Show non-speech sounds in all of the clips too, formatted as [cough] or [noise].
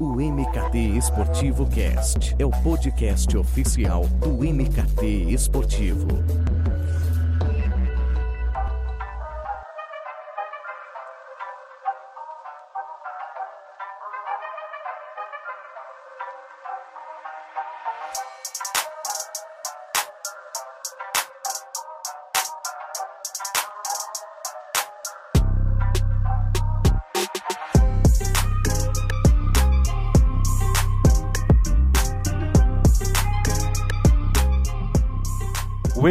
O MKT Esportivo Cast é o podcast oficial do MKT Esportivo.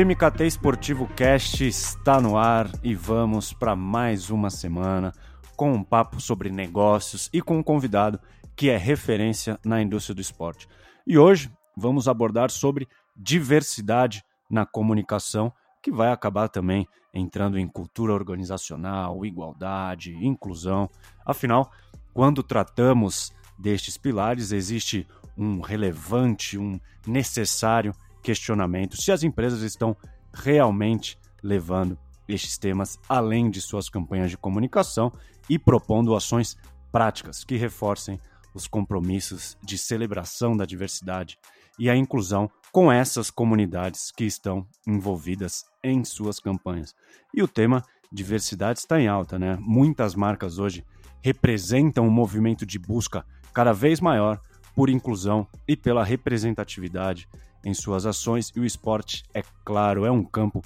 MKT Esportivo Cast está no ar e vamos para mais uma semana com um papo sobre negócios e com um convidado que é referência na indústria do esporte. E hoje vamos abordar sobre diversidade na comunicação, que vai acabar também entrando em cultura organizacional, igualdade, inclusão. Afinal, quando tratamos destes pilares, existe um relevante, um necessário questionamento se as empresas estão realmente levando estes temas além de suas campanhas de comunicação e propondo ações práticas que reforcem os compromissos de celebração da diversidade e a inclusão com essas comunidades que estão envolvidas em suas campanhas. E o tema diversidade está em alta, né? Muitas marcas hoje representam um movimento de busca cada vez maior por inclusão e pela representatividade em suas ações e o esporte, é claro, é um campo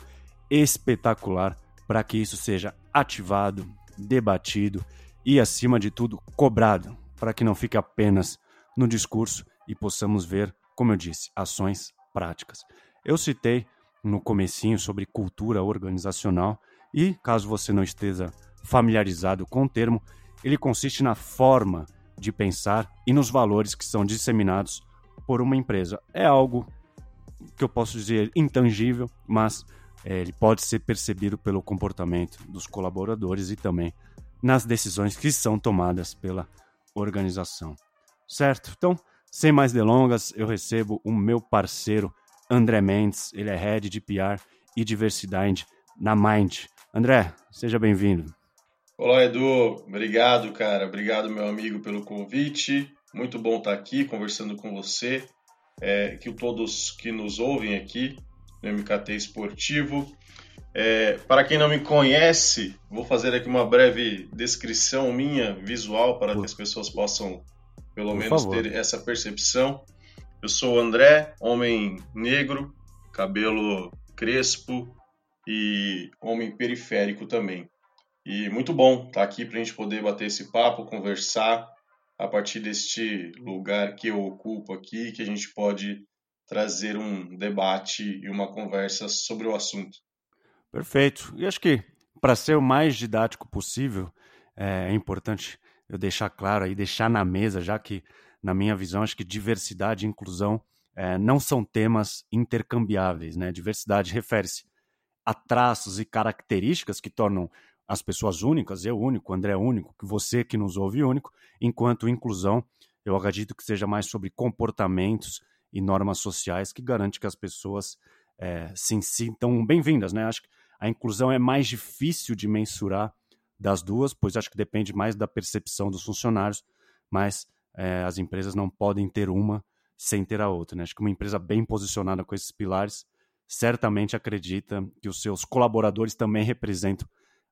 espetacular para que isso seja ativado, debatido e, acima de tudo, cobrado, para que não fique apenas no discurso e possamos ver, como eu disse, ações práticas. Eu citei no comecinho sobre cultura organizacional e, caso você não esteja familiarizado com o termo, ele consiste na forma de pensar e nos valores que são disseminados por uma empresa. É algo que eu posso dizer intangível, mas é, ele pode ser percebido pelo comportamento dos colaboradores e também nas decisões que são tomadas pela organização. Certo? Então, sem mais delongas, eu recebo o meu parceiro André Mendes, ele é Head de PR e Diversidade na Mind. André, seja bem-vindo. Olá, Edu. Obrigado, cara. Obrigado, meu amigo, pelo convite. Muito bom estar aqui conversando com você é, que todos que nos ouvem aqui no MKT Esportivo. É, para quem não me conhece, vou fazer aqui uma breve descrição minha visual para que as pessoas possam, pelo Por menos, favor. ter essa percepção. Eu sou o André, homem negro, cabelo crespo e homem periférico também. E muito bom estar aqui para a gente poder bater esse papo, conversar a partir deste lugar que eu ocupo aqui, que a gente pode trazer um debate e uma conversa sobre o assunto. Perfeito. E acho que para ser o mais didático possível, é importante eu deixar claro e deixar na mesa, já que, na minha visão, acho que diversidade e inclusão é, não são temas intercambiáveis. Né? Diversidade refere-se a traços e características que tornam as pessoas únicas, eu único, André único, que você que nos ouve único, enquanto inclusão, eu acredito que seja mais sobre comportamentos e normas sociais que garante que as pessoas é, se sintam bem-vindas, né? Acho que a inclusão é mais difícil de mensurar das duas, pois acho que depende mais da percepção dos funcionários, mas é, as empresas não podem ter uma sem ter a outra, né? Acho que uma empresa bem posicionada com esses pilares certamente acredita que os seus colaboradores também representam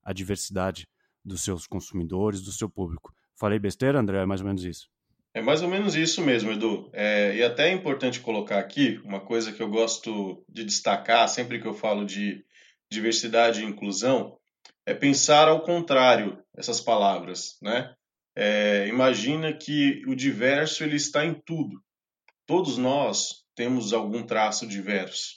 a diversidade dos seus consumidores, do seu público. Falei besteira, André? É mais ou menos isso. É mais ou menos isso mesmo, Edu. É, e até é importante colocar aqui uma coisa que eu gosto de destacar sempre que eu falo de diversidade e inclusão, é pensar ao contrário essas palavras, né? É, imagina que o diverso ele está em tudo. Todos nós temos algum traço diverso,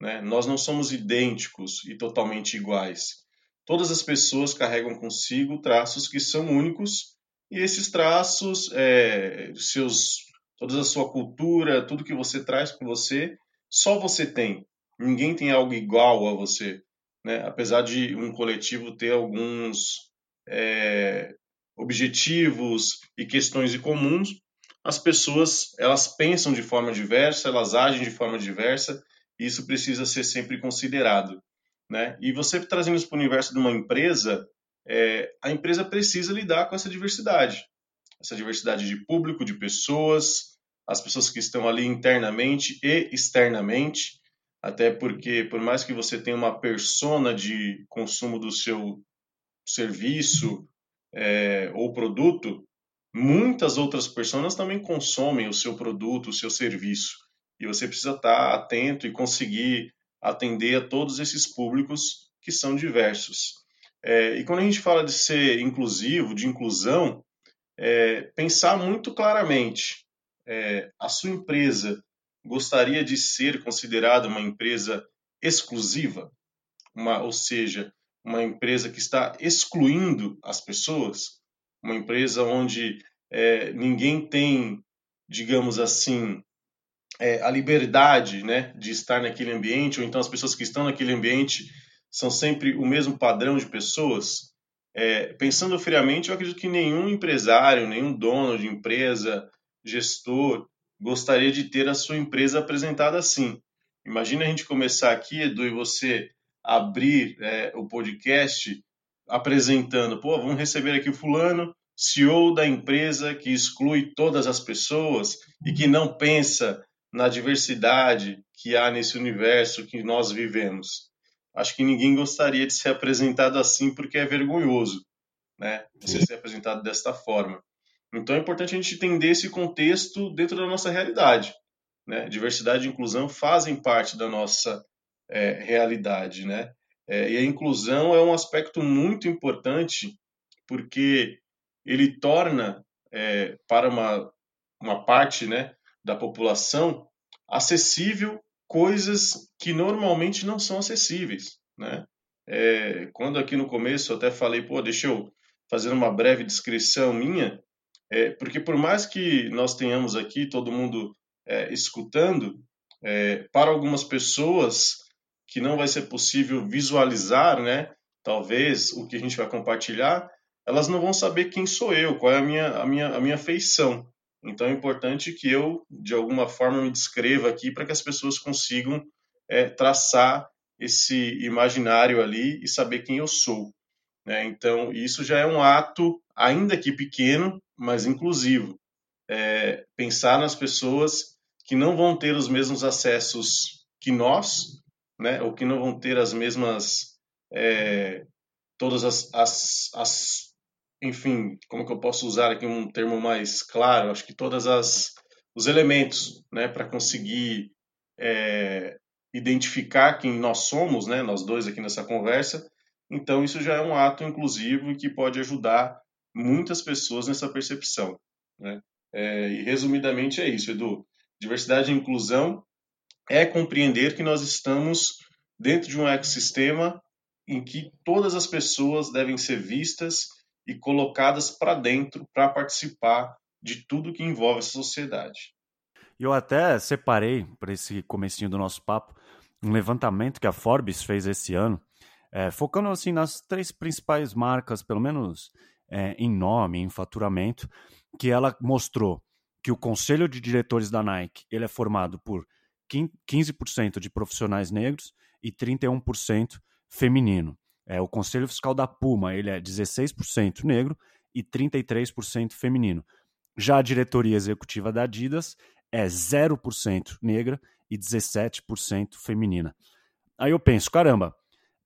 né? Nós não somos idênticos e totalmente iguais. Todas as pessoas carregam consigo traços que são únicos e esses traços, é, seus, toda a sua cultura, tudo que você traz com você, só você tem. Ninguém tem algo igual a você, né? Apesar de um coletivo ter alguns é, objetivos e questões em comuns, as pessoas elas pensam de forma diversa, elas agem de forma diversa, e isso precisa ser sempre considerado. Né? E você trazendo isso para o universo de uma empresa, é, a empresa precisa lidar com essa diversidade. essa diversidade de público, de pessoas, as pessoas que estão ali internamente e externamente, até porque por mais que você tenha uma persona de consumo do seu serviço é, ou produto, muitas outras pessoas também consomem o seu produto, o seu serviço. E você precisa estar atento e conseguir atender a todos esses públicos que são diversos. É, e quando a gente fala de ser inclusivo, de inclusão, é, pensar muito claramente. É, a sua empresa gostaria de ser considerada uma empresa exclusiva, uma, ou seja, uma empresa que está excluindo as pessoas, uma empresa onde é, ninguém tem, digamos assim, é, a liberdade né, de estar naquele ambiente, ou então as pessoas que estão naquele ambiente são sempre o mesmo padrão de pessoas. É, pensando friamente, eu acredito que nenhum empresário, nenhum dono de empresa, gestor, gostaria de ter a sua empresa apresentada assim. Imagina a gente começar aqui, Edu, e você abrir é, o podcast apresentando, pô, vamos receber aqui o fulano, CEO da empresa que exclui todas as pessoas e que não pensa na diversidade que há nesse universo que nós vivemos. Acho que ninguém gostaria de ser apresentado assim porque é vergonhoso, né? Você ser apresentado desta forma. Então é importante a gente entender esse contexto dentro da nossa realidade. Né? Diversidade e inclusão fazem parte da nossa é, realidade, né? É, e a inclusão é um aspecto muito importante porque ele torna é, para uma, uma parte né, da população acessível coisas que normalmente não são acessíveis, né? É, quando aqui no começo eu até falei, pô, deixa eu fazer uma breve descrição minha, é, porque por mais que nós tenhamos aqui todo mundo é, escutando, é, para algumas pessoas que não vai ser possível visualizar, né? Talvez o que a gente vai compartilhar, elas não vão saber quem sou eu, qual é a minha, a minha, a minha feição. Então é importante que eu, de alguma forma, me descreva aqui para que as pessoas consigam é, traçar esse imaginário ali e saber quem eu sou. Né? Então, isso já é um ato, ainda que pequeno, mas inclusivo. É, pensar nas pessoas que não vão ter os mesmos acessos que nós, né? ou que não vão ter as mesmas. É, todas as, as, as enfim, como que eu posso usar aqui um termo mais claro? Acho que todas as os elementos, né, para conseguir é, identificar quem nós somos, né, nós dois aqui nessa conversa. Então isso já é um ato inclusivo que pode ajudar muitas pessoas nessa percepção, né? É, e resumidamente é isso, Edu. Diversidade e inclusão é compreender que nós estamos dentro de um ecossistema em que todas as pessoas devem ser vistas e colocadas para dentro para participar de tudo que envolve a sociedade. Eu até separei para esse comecinho do nosso papo um levantamento que a Forbes fez esse ano, é, focando assim nas três principais marcas, pelo menos é, em nome, em faturamento, que ela mostrou que o conselho de diretores da Nike ele é formado por 15% de profissionais negros e 31% feminino. É, o Conselho Fiscal da Puma ele é 16% negro e 33% feminino. Já a diretoria executiva da Adidas é 0% negra e 17% feminina. Aí eu penso, caramba,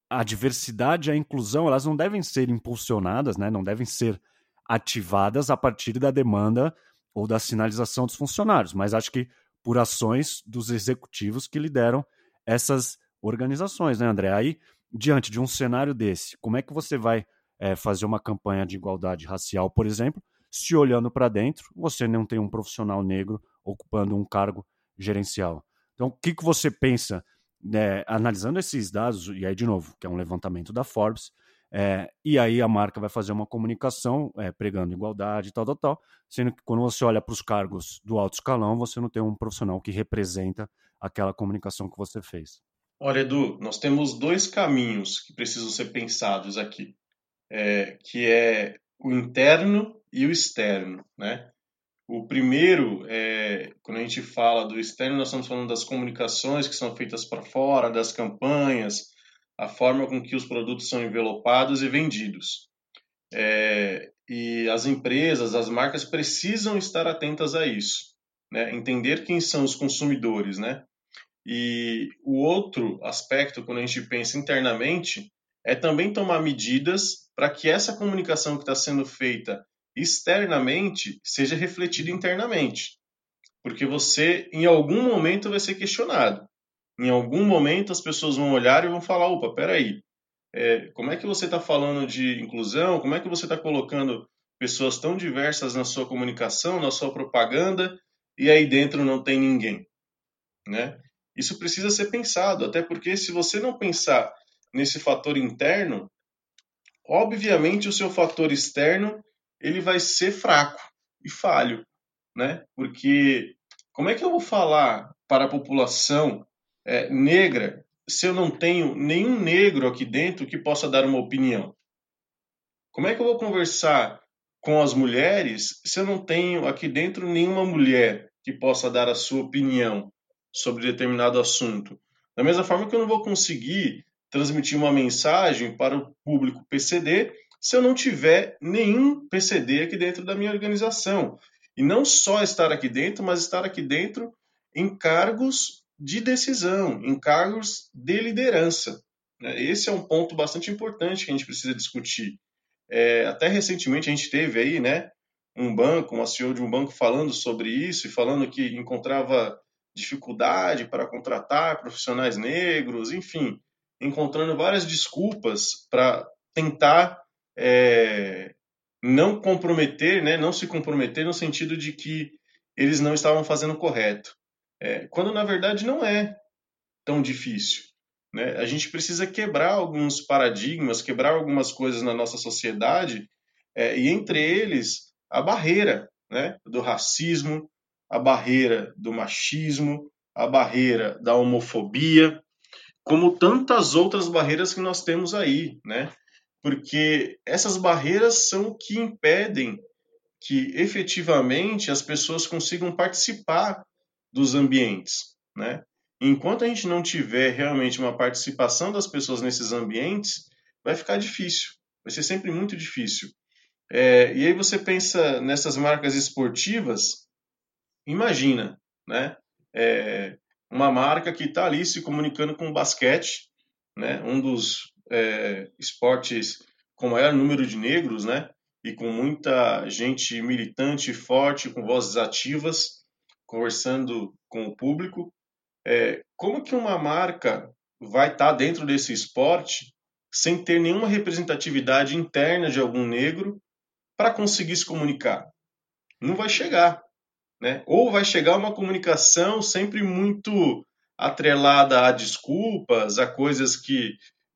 a diversidade e a inclusão elas não devem ser impulsionadas, né? não devem ser ativadas a partir da demanda ou da sinalização dos funcionários, mas acho que por ações dos executivos que lideram essas organizações, né, André? Aí diante de um cenário desse, como é que você vai é, fazer uma campanha de igualdade racial, por exemplo, se olhando para dentro você não tem um profissional negro ocupando um cargo gerencial? Então, o que, que você pensa, né, analisando esses dados, e aí, de novo, que é um levantamento da Forbes, é, e aí a marca vai fazer uma comunicação é, pregando igualdade, tal, tal, tal, sendo que quando você olha para os cargos do alto escalão, você não tem um profissional que representa aquela comunicação que você fez. Olha, Edu, nós temos dois caminhos que precisam ser pensados aqui, é, que é o interno e o externo, né? O primeiro, é, quando a gente fala do externo, nós estamos falando das comunicações que são feitas para fora, das campanhas, a forma com que os produtos são envelopados e vendidos. É, e as empresas, as marcas precisam estar atentas a isso, né? Entender quem são os consumidores, né? E o outro aspecto, quando a gente pensa internamente, é também tomar medidas para que essa comunicação que está sendo feita externamente seja refletida internamente. Porque você, em algum momento, vai ser questionado. Em algum momento, as pessoas vão olhar e vão falar: opa, peraí, é, como é que você está falando de inclusão? Como é que você está colocando pessoas tão diversas na sua comunicação, na sua propaganda, e aí dentro não tem ninguém? Né? Isso precisa ser pensado, até porque se você não pensar nesse fator interno, obviamente o seu fator externo ele vai ser fraco e falho, né? Porque como é que eu vou falar para a população é, negra se eu não tenho nenhum negro aqui dentro que possa dar uma opinião? Como é que eu vou conversar com as mulheres se eu não tenho aqui dentro nenhuma mulher que possa dar a sua opinião sobre determinado assunto? Da mesma forma que eu não vou conseguir transmitir uma mensagem para o público PCD se eu não tiver nenhum PCD aqui dentro da minha organização. E não só estar aqui dentro, mas estar aqui dentro em cargos de decisão, em cargos de liderança. Né? Esse é um ponto bastante importante que a gente precisa discutir. É, até recentemente a gente teve aí, né, um banco, uma CEO de um banco falando sobre isso e falando que encontrava dificuldade para contratar profissionais negros, enfim, encontrando várias desculpas para tentar é, não comprometer, né, não se comprometer no sentido de que eles não estavam fazendo correto é, quando na verdade não é tão difícil. Né? A gente precisa quebrar alguns paradigmas, quebrar algumas coisas na nossa sociedade, é, e entre eles a barreira né, do racismo, a barreira do machismo, a barreira da homofobia, como tantas outras barreiras que nós temos aí, né? Porque essas barreiras são o que impedem que efetivamente as pessoas consigam participar dos ambientes, né? Enquanto a gente não tiver realmente uma participação das pessoas nesses ambientes, vai ficar difícil, vai ser sempre muito difícil. É, e aí você pensa nessas marcas esportivas, imagina, né? É, uma marca que está ali se comunicando com o basquete, né? Um dos é, esportes com maior número de negros, né? E com muita gente militante, forte, com vozes ativas conversando com o público, é, como que uma marca vai estar tá dentro desse esporte sem ter nenhuma representatividade interna de algum negro para conseguir se comunicar? Não vai chegar, né? Ou vai chegar uma comunicação sempre muito atrelada a desculpas, a coisas que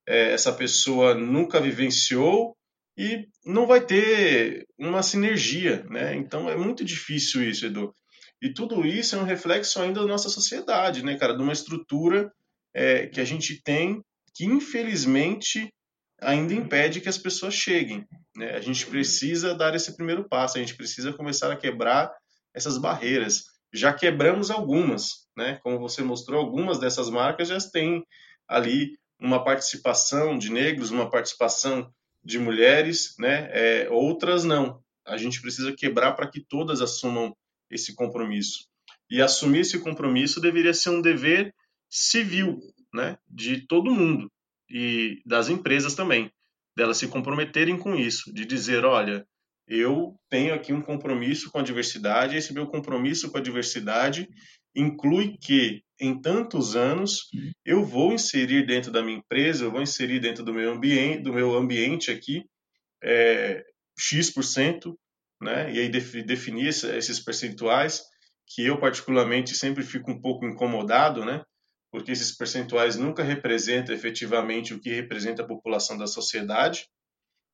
é, essa pessoa nunca vivenciou e não vai ter uma sinergia, né? Então é muito difícil isso, Edu. E tudo isso é um reflexo ainda da nossa sociedade, né, cara? De uma estrutura é, que a gente tem que, infelizmente, ainda impede que as pessoas cheguem. Né? A gente precisa dar esse primeiro passo, a gente precisa começar a quebrar essas barreiras. Já quebramos algumas, né? Como você mostrou, algumas dessas marcas já têm ali uma participação de negros, uma participação de mulheres, né? É, outras não. A gente precisa quebrar para que todas assumam esse compromisso. E assumir esse compromisso deveria ser um dever civil, né, de todo mundo e das empresas também, delas se comprometerem com isso, de dizer, olha, eu tenho aqui um compromisso com a diversidade, esse meu compromisso com a diversidade inclui que em tantos anos eu vou inserir dentro da minha empresa, eu vou inserir dentro do meu ambiente, do meu ambiente aqui é, x% né? E aí definir esses percentuais que eu particularmente sempre fico um pouco incomodado, né? Porque esses percentuais nunca representam efetivamente o que representa a população da sociedade,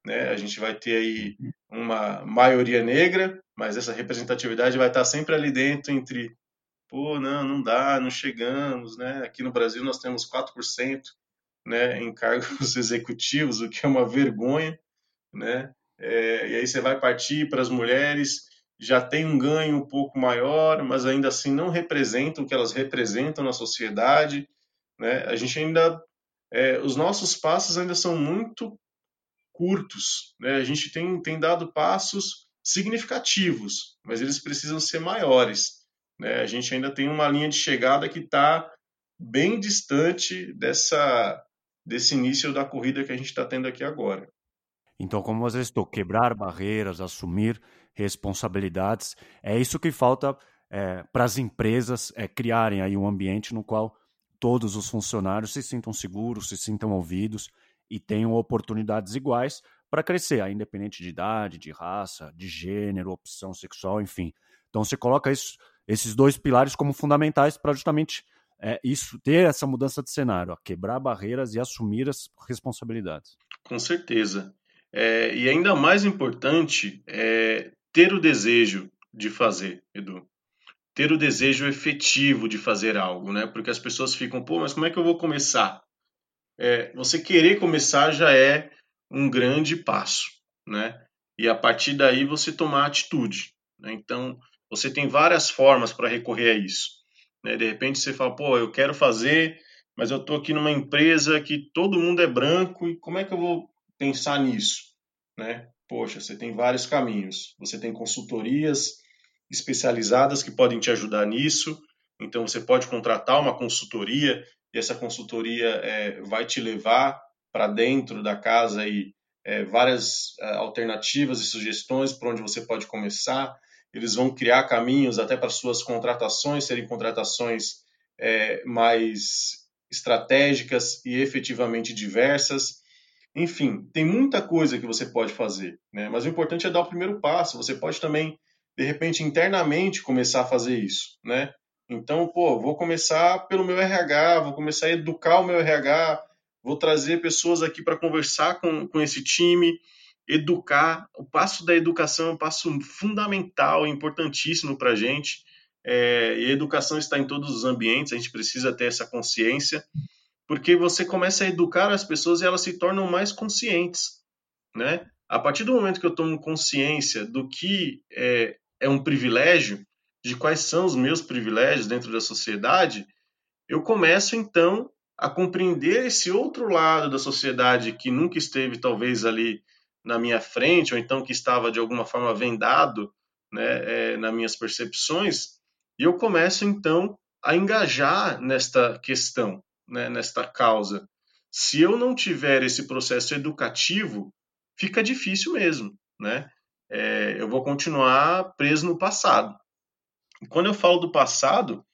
né? A gente vai ter aí uma maioria negra, mas essa representatividade vai estar sempre ali dentro entre pô, não, não dá, não chegamos, né? Aqui no Brasil nós temos 4%, né, em cargos [laughs] executivos, o que é uma vergonha, né? é, e aí você vai partir para as mulheres, já tem um ganho um pouco maior, mas ainda assim não representam o que elas representam na sociedade. Né? A gente ainda, é, os nossos passos ainda são muito curtos. Né? A gente tem, tem dado passos significativos, mas eles precisam ser maiores. Né? A gente ainda tem uma linha de chegada que está bem distante dessa, desse início da corrida que a gente está tendo aqui agora. Então, como você estou quebrar barreiras, assumir responsabilidades, é isso que falta é, para as empresas é, criarem aí um ambiente no qual todos os funcionários se sintam seguros, se sintam ouvidos e tenham oportunidades iguais para crescer, independente de idade, de raça, de gênero, opção sexual, enfim. Então você coloca isso, esses dois pilares como fundamentais para justamente é, isso ter essa mudança de cenário, ó, quebrar barreiras e assumir as responsabilidades. Com certeza. É, e ainda mais importante é ter o desejo de fazer, Edu. Ter o desejo efetivo de fazer algo, né? Porque as pessoas ficam, pô, mas como é que eu vou começar? É, você querer começar já é um grande passo, né? E a partir daí você tomar atitude. Né? Então, você tem várias formas para recorrer a isso. Né? De repente você fala, pô, eu quero fazer, mas eu estou aqui numa empresa que todo mundo é branco e como é que eu vou pensar nisso? Né? Poxa, você tem vários caminhos. Você tem consultorias especializadas que podem te ajudar nisso. Então, você pode contratar uma consultoria e essa consultoria é, vai te levar para dentro da casa e é, várias é, alternativas e sugestões para onde você pode começar. Eles vão criar caminhos até para suas contratações serem contratações é, mais estratégicas e efetivamente diversas. Enfim, tem muita coisa que você pode fazer, né? mas o importante é dar o primeiro passo. Você pode também, de repente, internamente começar a fazer isso. Né? Então, pô, vou começar pelo meu RH, vou começar a educar o meu RH, vou trazer pessoas aqui para conversar com, com esse time, educar. O passo da educação é um passo fundamental, importantíssimo para a gente. É, e a educação está em todos os ambientes, a gente precisa ter essa consciência, porque você começa a educar as pessoas e elas se tornam mais conscientes. Né? A partir do momento que eu tomo consciência do que é, é um privilégio, de quais são os meus privilégios dentro da sociedade, eu começo então a compreender esse outro lado da sociedade que nunca esteve talvez ali na minha frente ou então que estava de alguma forma vendado, né, é, nas minhas percepções, e eu começo então a engajar nesta questão, né, nesta causa. Se eu não tiver esse processo educativo, fica difícil mesmo, né? É, eu vou continuar preso no passado. Quando eu falo do passado,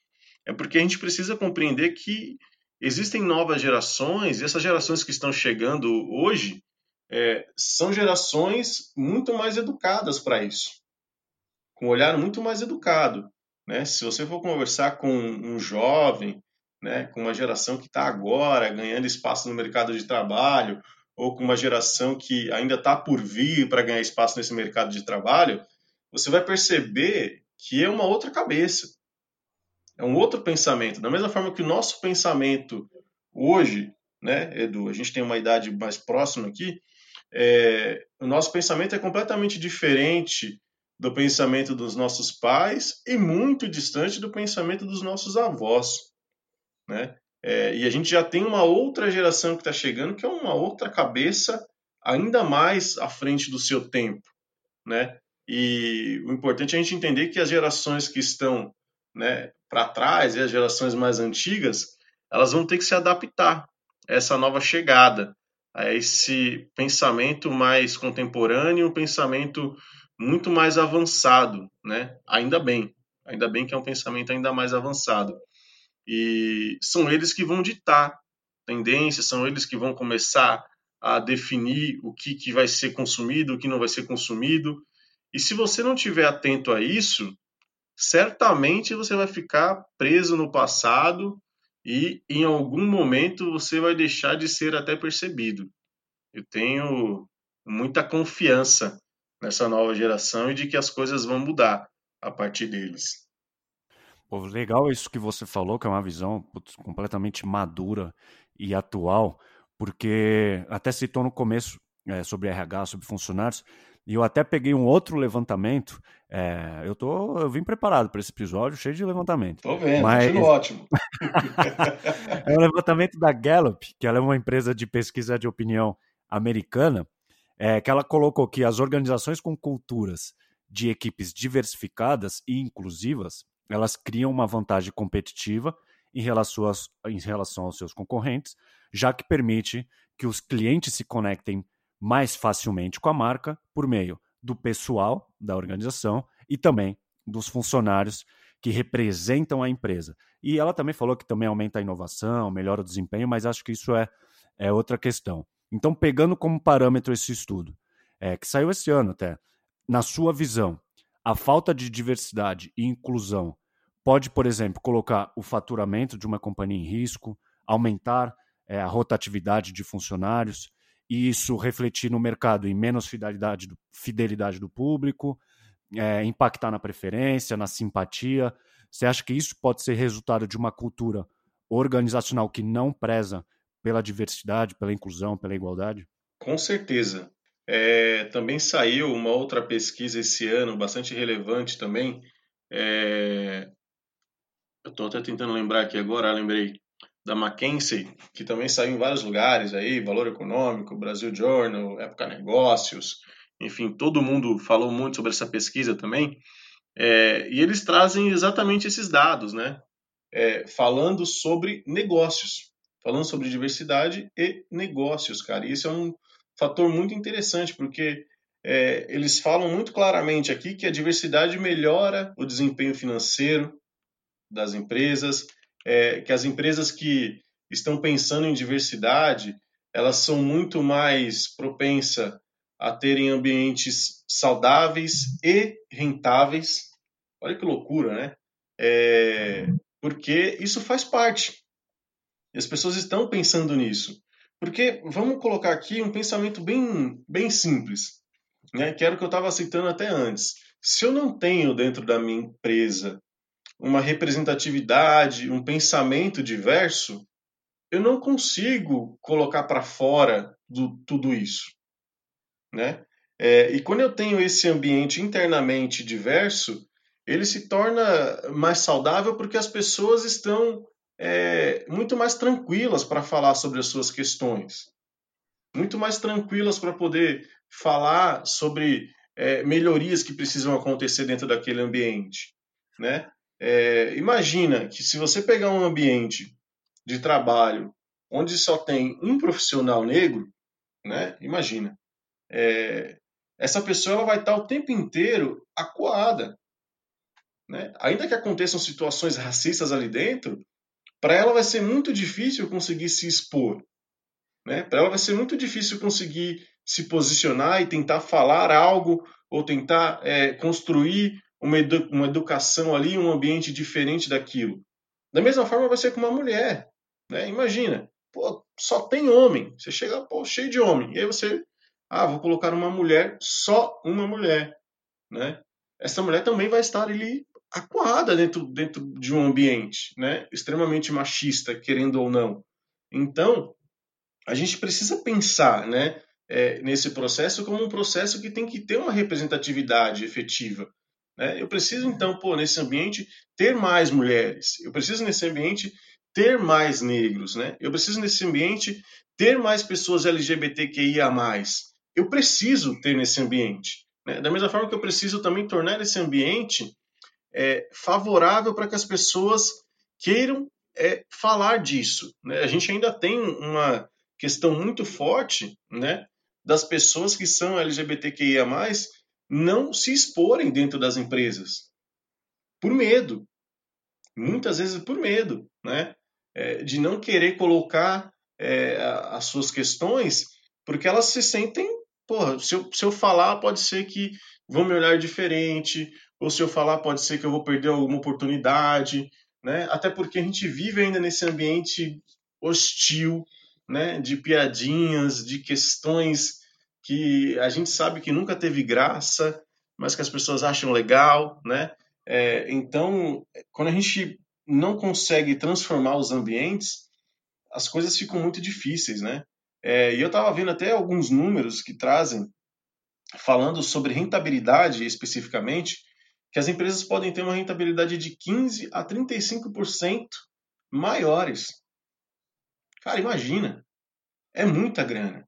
é porque a gente precisa compreender que existem novas gerações, e essas gerações que estão chegando hoje é, são gerações muito mais educadas para isso, com um olhar muito mais educado. Né? Se você for conversar com um jovem, né, com uma geração que está agora ganhando espaço no mercado de trabalho, ou com uma geração que ainda está por vir para ganhar espaço nesse mercado de trabalho, você vai perceber que é uma outra cabeça. É um outro pensamento. Da mesma forma que o nosso pensamento hoje, né, Edu, a gente tem uma idade mais próxima aqui, é, o nosso pensamento é completamente diferente do pensamento dos nossos pais e muito distante do pensamento dos nossos avós, né? É, e a gente já tem uma outra geração que está chegando, que é uma outra cabeça ainda mais à frente do seu tempo, né? E o importante é a gente entender que as gerações que estão né, para trás e as gerações mais antigas, elas vão ter que se adaptar a essa nova chegada, a esse pensamento mais contemporâneo, um pensamento muito mais avançado, né? Ainda bem, ainda bem que é um pensamento ainda mais avançado. E são eles que vão ditar tendências, são eles que vão começar a definir o que, que vai ser consumido, o que não vai ser consumido. E se você não estiver atento a isso, certamente você vai ficar preso no passado e em algum momento você vai deixar de ser até percebido. Eu tenho muita confiança nessa nova geração e de que as coisas vão mudar a partir deles. Pô, legal isso que você falou, que é uma visão putz, completamente madura e atual, porque até citou no começo é, sobre RH, sobre funcionários, e eu até peguei um outro levantamento. É, eu tô, eu vim preparado para esse episódio, cheio de levantamento. Tô vendo, mas... ótimo. [laughs] é um levantamento da Gallup, que ela é uma empresa de pesquisa de opinião americana, é que ela colocou que as organizações com culturas de equipes diversificadas e inclusivas, elas criam uma vantagem competitiva em relação, aos, em relação aos seus concorrentes, já que permite que os clientes se conectem mais facilmente com a marca por meio do pessoal da organização e também dos funcionários que representam a empresa. E ela também falou que também aumenta a inovação, melhora o desempenho, mas acho que isso é, é outra questão. Então, pegando como parâmetro esse estudo, é, que saiu esse ano até, na sua visão, a falta de diversidade e inclusão pode, por exemplo, colocar o faturamento de uma companhia em risco, aumentar é, a rotatividade de funcionários, e isso refletir no mercado em menos fidelidade do, fidelidade do público, é, impactar na preferência, na simpatia. Você acha que isso pode ser resultado de uma cultura organizacional que não preza pela diversidade, pela inclusão, pela igualdade? Com certeza. É, também saiu uma outra pesquisa esse ano, bastante relevante também. É, eu estou até tentando lembrar aqui agora, lembrei da McKinsey, que também saiu em vários lugares aí, Valor Econômico, Brasil Journal, Época Negócios, enfim, todo mundo falou muito sobre essa pesquisa também. É, e eles trazem exatamente esses dados, né? É, falando sobre negócios, falando sobre diversidade e negócios, cara. E isso é um fator muito interessante, porque é, eles falam muito claramente aqui que a diversidade melhora o desempenho financeiro das empresas, é, que as empresas que estão pensando em diversidade, elas são muito mais propensas a terem ambientes saudáveis e rentáveis. Olha que loucura, né? É, porque isso faz parte. E as pessoas estão pensando nisso. Porque vamos colocar aqui um pensamento bem, bem simples, né? que era o que eu estava citando até antes. Se eu não tenho dentro da minha empresa uma representatividade, um pensamento diverso, eu não consigo colocar para fora do tudo isso, né? É, e quando eu tenho esse ambiente internamente diverso, ele se torna mais saudável porque as pessoas estão é, muito mais tranquilas para falar sobre as suas questões, muito mais tranquilas para poder falar sobre é, melhorias que precisam acontecer dentro daquele ambiente, né? É, imagina que se você pegar um ambiente de trabalho onde só tem um profissional negro, né? Imagina, é, essa pessoa ela vai estar o tempo inteiro acuada, né? Ainda que aconteçam situações racistas ali dentro, para ela vai ser muito difícil conseguir se expor, né? Para ela vai ser muito difícil conseguir se posicionar e tentar falar algo ou tentar é, construir uma, edu uma educação ali, um ambiente diferente daquilo. Da mesma forma vai ser com uma mulher. Né? Imagina, pô, só tem homem. Você chega pô, cheio de homem. E aí você, ah, vou colocar uma mulher, só uma mulher. Né? Essa mulher também vai estar ali acuada dentro, dentro de um ambiente né? extremamente machista, querendo ou não. Então, a gente precisa pensar né, é, nesse processo como um processo que tem que ter uma representatividade efetiva. Né? Eu preciso, então, pô, nesse ambiente, ter mais mulheres. Eu preciso, nesse ambiente, ter mais negros. Né? Eu preciso, nesse ambiente, ter mais pessoas LGBTQIA. Eu preciso ter nesse ambiente. Né? Da mesma forma que eu preciso também tornar esse ambiente é, favorável para que as pessoas queiram é, falar disso. Né? A gente ainda tem uma questão muito forte né, das pessoas que são LGBTQIA, não se exporem dentro das empresas por medo, muitas vezes por medo, né? É, de não querer colocar é, as suas questões, porque elas se sentem, porra, se eu, se eu falar pode ser que vão me olhar diferente, ou se eu falar pode ser que eu vou perder alguma oportunidade, né? Até porque a gente vive ainda nesse ambiente hostil, né? De piadinhas, de questões que a gente sabe que nunca teve graça, mas que as pessoas acham legal, né? É, então, quando a gente não consegue transformar os ambientes, as coisas ficam muito difíceis, né? É, e eu estava vendo até alguns números que trazem, falando sobre rentabilidade especificamente, que as empresas podem ter uma rentabilidade de 15 a 35% maiores. Cara, imagina. É muita grana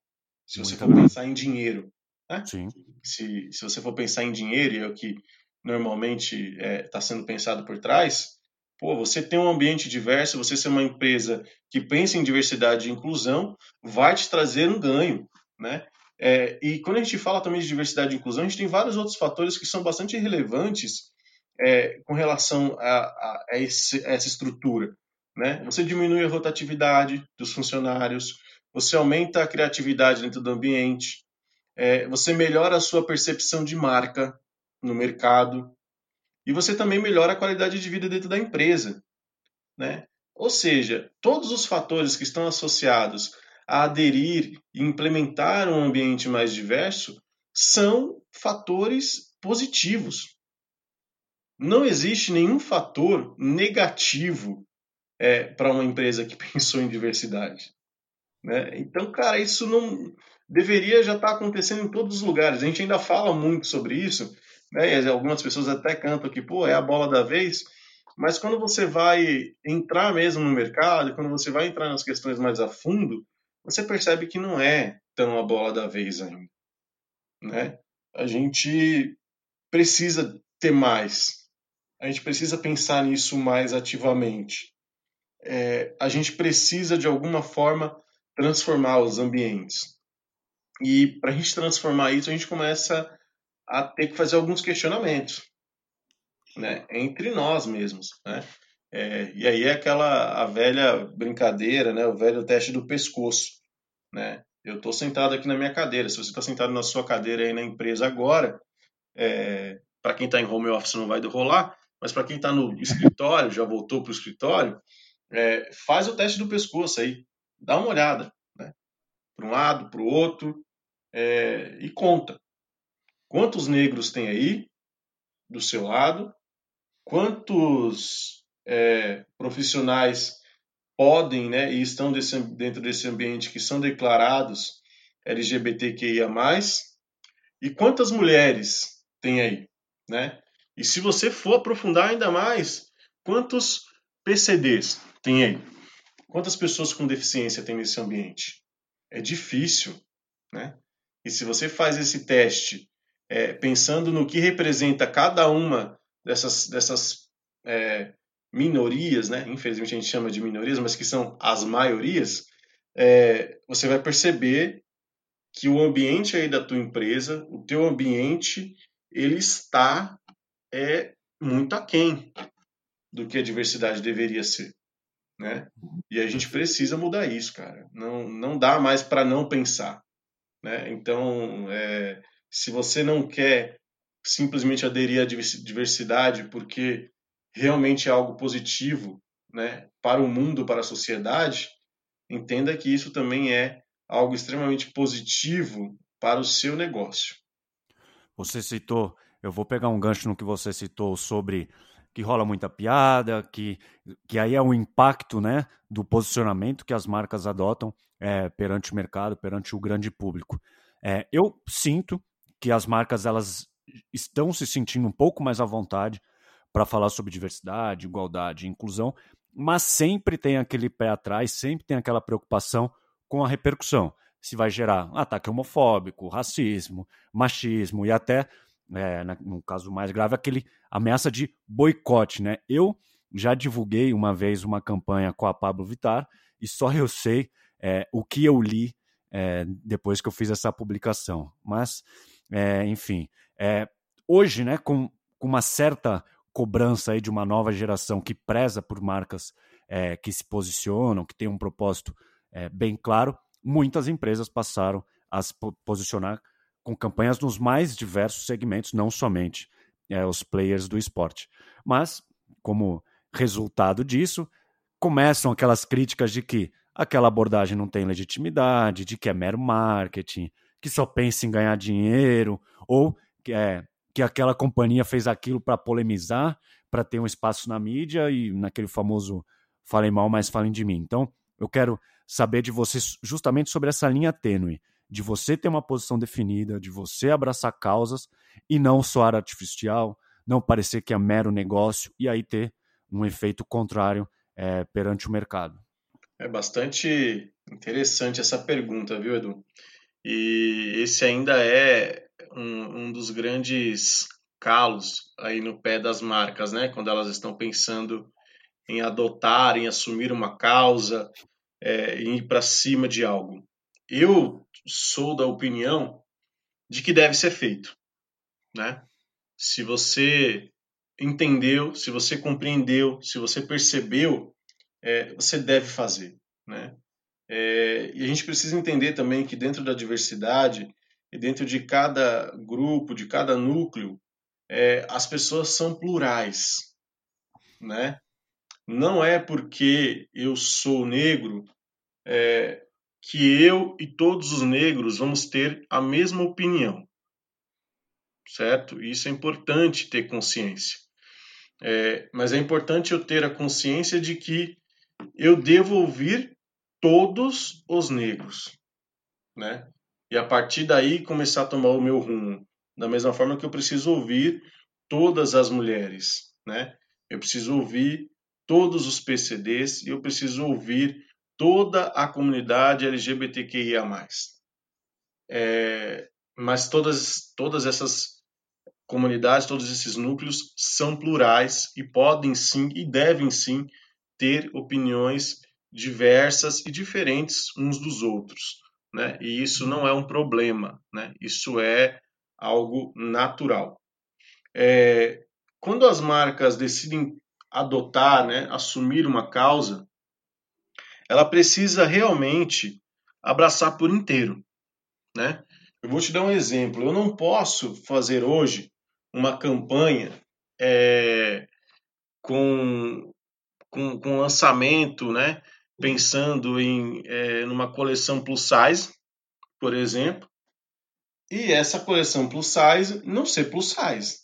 se você for pensar em dinheiro, Né? Sim. Se, se você for pensar em dinheiro, e é o que normalmente está é, tá sendo pensado por trás, pô, você tem um ambiente diverso, você ser uma empresa que pensa em diversidade e inclusão, vai te trazer um ganho, né? É, e quando a gente fala também de diversidade e inclusão, a gente tem vários outros fatores que são bastante relevantes é, com relação a, a, a, esse, a, essa estrutura. Né? Você diminui a rotatividade dos funcionários, você aumenta a criatividade dentro do ambiente, é, você melhora a sua percepção de marca no mercado e você também melhora a qualidade de vida dentro da empresa. Né? Ou seja, todos os fatores que estão associados a aderir e implementar um ambiente mais diverso são fatores positivos. Não existe nenhum fator negativo é, para uma empresa que [laughs] pensou em diversidade. Né? Então, cara, isso não deveria já estar tá acontecendo em todos os lugares. A gente ainda fala muito sobre isso, né? E algumas pessoas até cantam que, pô, é a bola da vez. Mas quando você vai entrar mesmo no mercado, quando você vai entrar nas questões mais a fundo, você percebe que não é tão a bola da vez ainda. Né? A gente precisa ter mais. A gente precisa pensar nisso mais ativamente. É, a gente precisa, de alguma forma, transformar os ambientes. E para a gente transformar isso, a gente começa a ter que fazer alguns questionamentos né? entre nós mesmos. Né? É, e aí é aquela a velha brincadeira, né? o velho teste do pescoço né? Eu estou sentado aqui na minha cadeira. Se você está sentado na sua cadeira aí na empresa agora, é, para quem está em home office não vai rolar, mas para quem está no escritório, já voltou para o escritório, é, faz o teste do pescoço aí, dá uma olhada, né? Para um lado, para o outro, é, e conta. Quantos negros tem aí do seu lado? Quantos é, profissionais podem né, e estão desse, dentro desse ambiente que são declarados LGBTQIA+, e quantas mulheres tem aí, né? E se você for aprofundar ainda mais, quantos PCDs tem aí? Quantas pessoas com deficiência tem nesse ambiente? É difícil, né? E se você faz esse teste é, pensando no que representa cada uma dessas, dessas é, minorias, né? Infelizmente a gente chama de minorias, mas que são as maiorias, é, você vai perceber que o ambiente aí da tua empresa, o teu ambiente, ele está é muito aquém do que a diversidade deveria ser, né? E a gente precisa mudar isso, cara. Não, não dá mais para não pensar, né? Então, é, se você não quer simplesmente aderir à diversidade porque realmente é algo positivo né, para o mundo, para a sociedade, entenda que isso também é algo extremamente positivo para o seu negócio. Você citou, eu vou pegar um gancho no que você citou sobre que rola muita piada, que, que aí é o impacto né, do posicionamento que as marcas adotam é, perante o mercado, perante o grande público. É, eu sinto que as marcas elas estão se sentindo um pouco mais à vontade para falar sobre diversidade, igualdade e inclusão, mas sempre tem aquele pé atrás, sempre tem aquela preocupação com a repercussão. Se vai gerar ataque homofóbico, racismo, machismo e até, é, no caso mais grave, aquele ameaça de boicote. Né? Eu já divulguei uma vez uma campanha com a Pablo Vittar e só eu sei é, o que eu li é, depois que eu fiz essa publicação. Mas, é, enfim, é, hoje, né, com, com uma certa cobrança aí de uma nova geração que preza por marcas é, que se posicionam, que tem um propósito bem claro, muitas empresas passaram a se posicionar com campanhas nos mais diversos segmentos, não somente é, os players do esporte. Mas, como resultado disso, começam aquelas críticas de que aquela abordagem não tem legitimidade, de que é mero marketing, que só pensa em ganhar dinheiro, ou que é que aquela companhia fez aquilo para polemizar, para ter um espaço na mídia e naquele famoso falem mal, mas falem de mim. Então, eu quero saber de você justamente sobre essa linha tênue, de você ter uma posição definida, de você abraçar causas e não soar artificial, não parecer que é mero negócio e aí ter um efeito contrário é, perante o mercado. É bastante interessante essa pergunta, viu, Edu? E esse ainda é um, um dos grandes calos aí no pé das marcas, né? Quando elas estão pensando em adotar, em assumir uma causa, é, em ir para cima de algo. Eu sou da opinião de que deve ser feito, né? Se você entendeu, se você compreendeu, se você percebeu, é, você deve fazer, né? É, e a gente precisa entender também que dentro da diversidade e dentro de cada grupo, de cada núcleo, é, as pessoas são plurais, né? Não é porque eu sou negro é, que eu e todos os negros vamos ter a mesma opinião, certo? Isso é importante ter consciência. É, mas é importante eu ter a consciência de que eu devo ouvir todos os negros, né? E a partir daí começar a tomar o meu rumo. Da mesma forma que eu preciso ouvir todas as mulheres, né? Eu preciso ouvir todos os PCDs e eu preciso ouvir toda a comunidade LGBTQIA+. É, mas todas, todas essas comunidades, todos esses núcleos são plurais e podem sim e devem sim ter opiniões diversas e diferentes uns dos outros, né? E isso não é um problema, né? Isso é algo natural. É, quando as marcas decidem adotar, né, assumir uma causa, ela precisa realmente abraçar por inteiro, né? Eu vou te dar um exemplo. Eu não posso fazer hoje uma campanha é, com, com, com lançamento, né? Pensando em é, numa coleção plus size, por exemplo, e essa coleção plus size não ser plus size,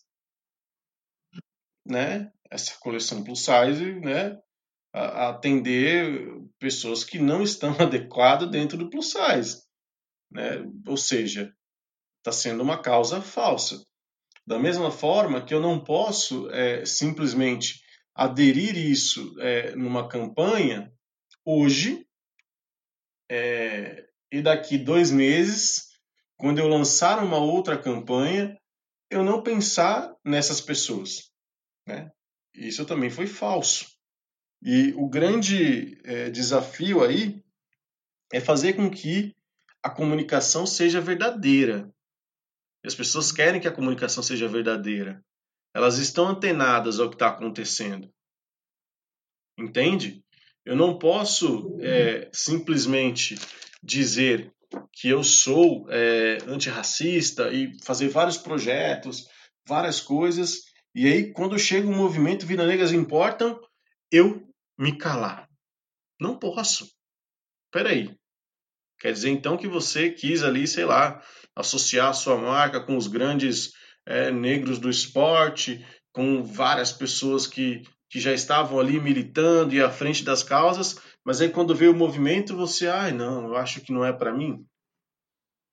né? Essa coleção plus size, né? Atender pessoas que não estão [laughs] adequadas dentro do plus size, né? Ou seja, está sendo uma causa falsa. Da mesma forma que eu não posso é, simplesmente aderir isso é, numa campanha hoje é, e daqui dois meses, quando eu lançar uma outra campanha, eu não pensar nessas pessoas. Né? Isso também foi falso. E o grande é, desafio aí é fazer com que a comunicação seja verdadeira. E as pessoas querem que a comunicação seja verdadeira. Elas estão antenadas ao que está acontecendo. Entende? Eu não posso é, simplesmente dizer que eu sou é, antirracista e fazer vários projetos, várias coisas, e aí quando chega o um movimento Vida Negras Importam, eu me calar. Não posso. Peraí. Quer dizer então que você quis ali, sei lá, associar a sua marca com os grandes é, negros do esporte, com várias pessoas que, que já estavam ali militando e à frente das causas, mas aí quando veio o movimento você, ai não, eu acho que não é para mim.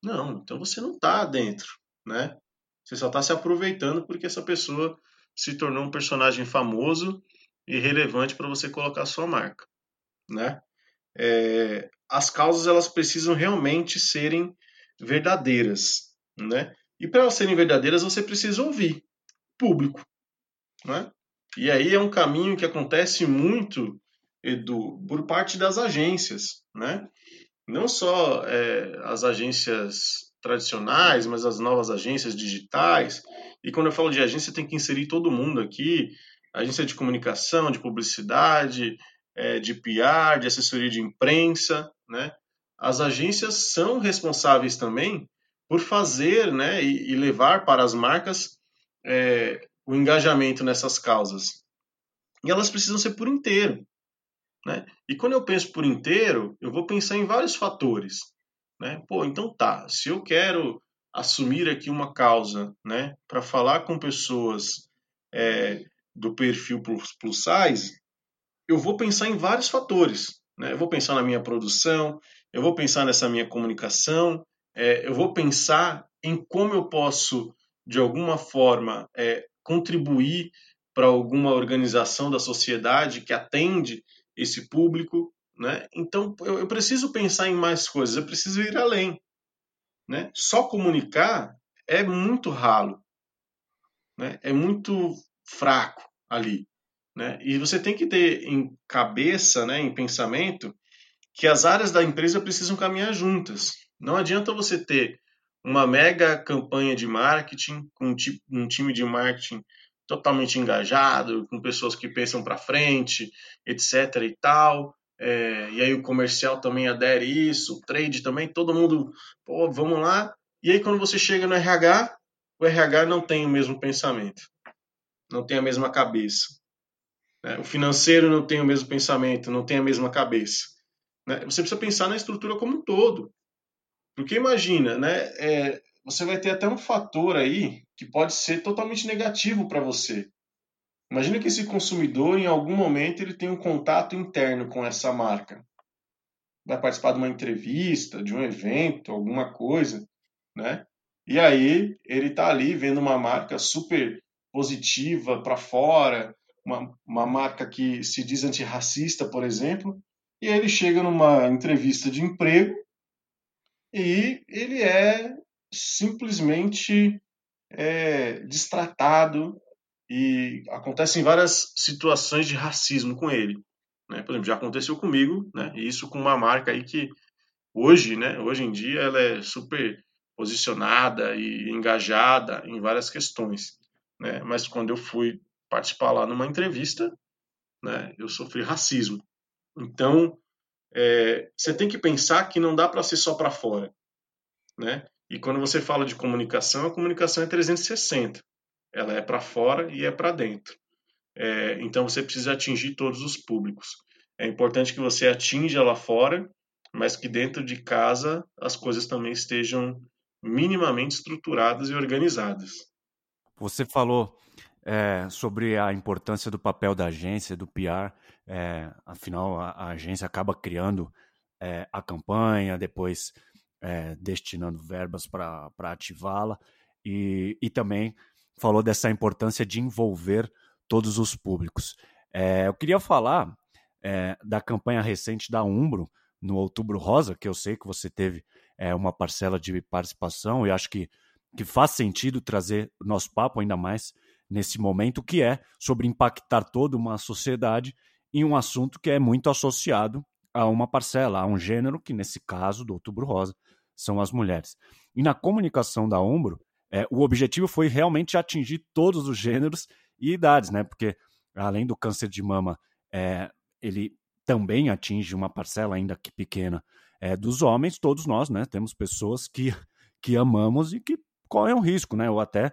Não, então você não está dentro, né? Você só está se aproveitando porque essa pessoa se tornou um personagem famoso e relevante para você colocar sua marca, né? É, as causas elas precisam realmente serem verdadeiras, né? E para elas serem verdadeiras você precisa ouvir público, né? E aí é um caminho que acontece muito, Edu, por parte das agências, né? Não só é, as agências tradicionais, mas as novas agências digitais. E quando eu falo de agência, tem que inserir todo mundo aqui, agência de comunicação, de publicidade, é, de PR, de assessoria de imprensa, né? As agências são responsáveis também por fazer, né, e, e levar para as marcas é, o engajamento nessas causas. E elas precisam ser por inteiro, né? E quando eu penso por inteiro, eu vou pensar em vários fatores, né? Pô, então tá, se eu quero assumir aqui uma causa, né, para falar com pessoas é, do perfil plus, size, eu vou pensar em vários fatores. Né? Eu vou pensar na minha produção, eu vou pensar nessa minha comunicação, é, eu vou pensar em como eu posso, de alguma forma, é, contribuir para alguma organização da sociedade que atende esse público. Né? Então, eu, eu preciso pensar em mais coisas, eu preciso ir além. né? Só comunicar é muito ralo, né? É muito fraco ali, né? E você tem que ter em cabeça, né, em pensamento, que as áreas da empresa precisam caminhar juntas. Não adianta você ter uma mega campanha de marketing com um time de marketing totalmente engajado, com pessoas que pensam para frente, etc. e tal. É, e aí o comercial também adere isso, o trade também, todo mundo, pô, vamos lá. E aí quando você chega no RH, o RH não tem o mesmo pensamento, não tem a mesma cabeça. Né? O financeiro não tem o mesmo pensamento, não tem a mesma cabeça. Né? Você precisa pensar na estrutura como um todo. Porque imagina, né, é, você vai ter até um fator aí que pode ser totalmente negativo para você. Imagina que esse consumidor, em algum momento, ele tem um contato interno com essa marca. Vai participar de uma entrevista, de um evento, alguma coisa, né? E aí ele está ali vendo uma marca super positiva para fora, uma, uma marca que se diz antirracista, por exemplo, e ele chega numa entrevista de emprego e ele é simplesmente é, destratado e acontecem várias situações de racismo com ele. Né? Por exemplo, já aconteceu comigo, né? E isso com uma marca aí que hoje, né? Hoje em dia ela é super posicionada e engajada em várias questões, né? Mas quando eu fui participar lá numa entrevista, né? Eu sofri racismo. Então, é, você tem que pensar que não dá para ser só para fora, né? E quando você fala de comunicação, a comunicação é 360. Ela é para fora e é para dentro. É, então você precisa atingir todos os públicos. É importante que você atinja lá fora, mas que dentro de casa as coisas também estejam minimamente estruturadas e organizadas. Você falou é, sobre a importância do papel da agência, do PR. É, afinal, a, a, agência acaba criando é, a campanha, depois é, destinando verbas para ativá-la, e, e também falou dessa importância de envolver todos os públicos. É, eu queria falar é, da campanha recente da Umbro, no Outubro Rosa, que eu sei que você teve uma parcela de participação, e acho que, que faz sentido trazer o nosso papo ainda mais nesse momento, que é sobre impactar toda uma sociedade em um assunto que é muito associado a uma parcela, a um gênero, que nesse caso do Outubro Rosa são as mulheres. E na comunicação da Umbro, é, o objetivo foi realmente atingir todos os gêneros e idades, né? Porque além do câncer de mama, é, ele também atinge uma parcela ainda que pequena é, dos homens. Todos nós, né? Temos pessoas que, que amamos e que correm um risco, né? Ou até,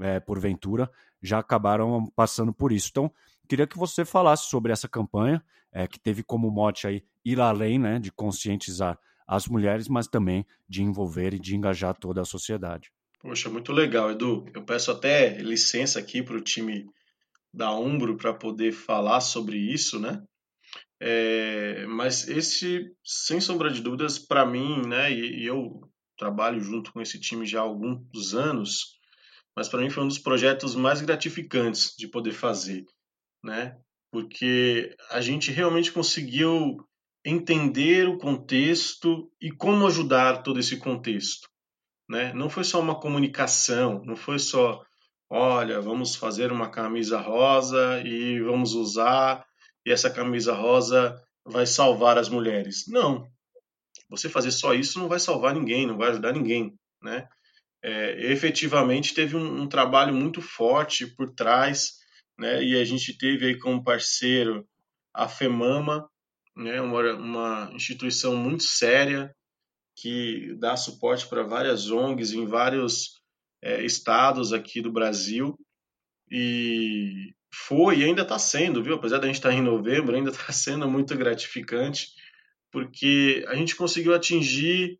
é, porventura, já acabaram passando por isso. Então, queria que você falasse sobre essa campanha, é, que teve como mote aí ir além, né? De conscientizar as mulheres, mas também de envolver e de engajar toda a sociedade. Poxa, muito legal, Edu. Eu peço até licença aqui para o time da Umbro para poder falar sobre isso, né? É, mas esse, sem sombra de dúvidas, para mim, né, e, e, eu trabalho junto com esse time já há alguns anos, mas para mim foi um dos projetos mais gratificantes de poder fazer, né? Porque a gente realmente conseguiu entender o contexto e como ajudar todo esse contexto. Né? Não foi só uma comunicação, não foi só, olha, vamos fazer uma camisa rosa e vamos usar, e essa camisa rosa vai salvar as mulheres. Não. Você fazer só isso não vai salvar ninguém, não vai ajudar ninguém. Né? É, efetivamente teve um, um trabalho muito forte por trás, né? e a gente teve aí como parceiro a FEMAMA, né, uma, uma instituição muito séria que dá suporte para várias ONGs em vários é, estados aqui do Brasil e foi e ainda está sendo, viu? Apesar da gente estar tá em novembro, ainda está [laughs] sendo muito gratificante porque a gente conseguiu atingir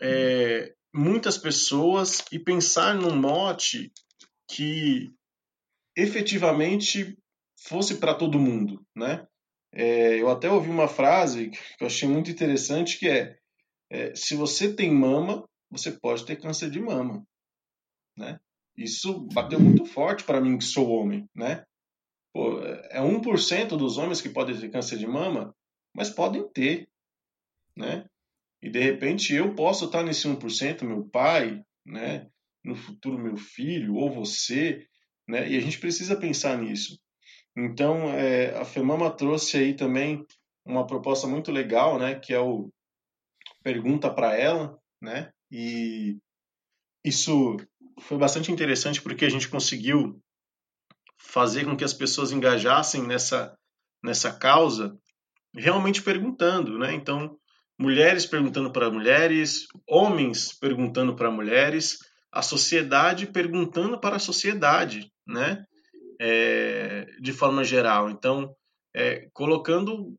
é, muitas pessoas e pensar num mote que efetivamente fosse para todo mundo, né? É, eu até ouvi uma frase que eu achei muito interessante que é, é, se você tem mama, você pode ter câncer de mama, né? Isso bateu muito forte para mim que sou homem, né? Pô, é 1% dos homens que podem ter câncer de mama, mas podem ter, né? E de repente eu posso estar nesse 1%, meu pai, né? No futuro, meu filho, ou você, né? E a gente precisa pensar nisso. Então, é, a FEMAMA trouxe aí também uma proposta muito legal, né? Que é o Pergunta para ela, né? E isso foi bastante interessante porque a gente conseguiu fazer com que as pessoas engajassem nessa, nessa causa, realmente perguntando, né? Então, mulheres perguntando para mulheres, homens perguntando para mulheres, a sociedade perguntando para a sociedade, né? É, de forma geral. Então, é, colocando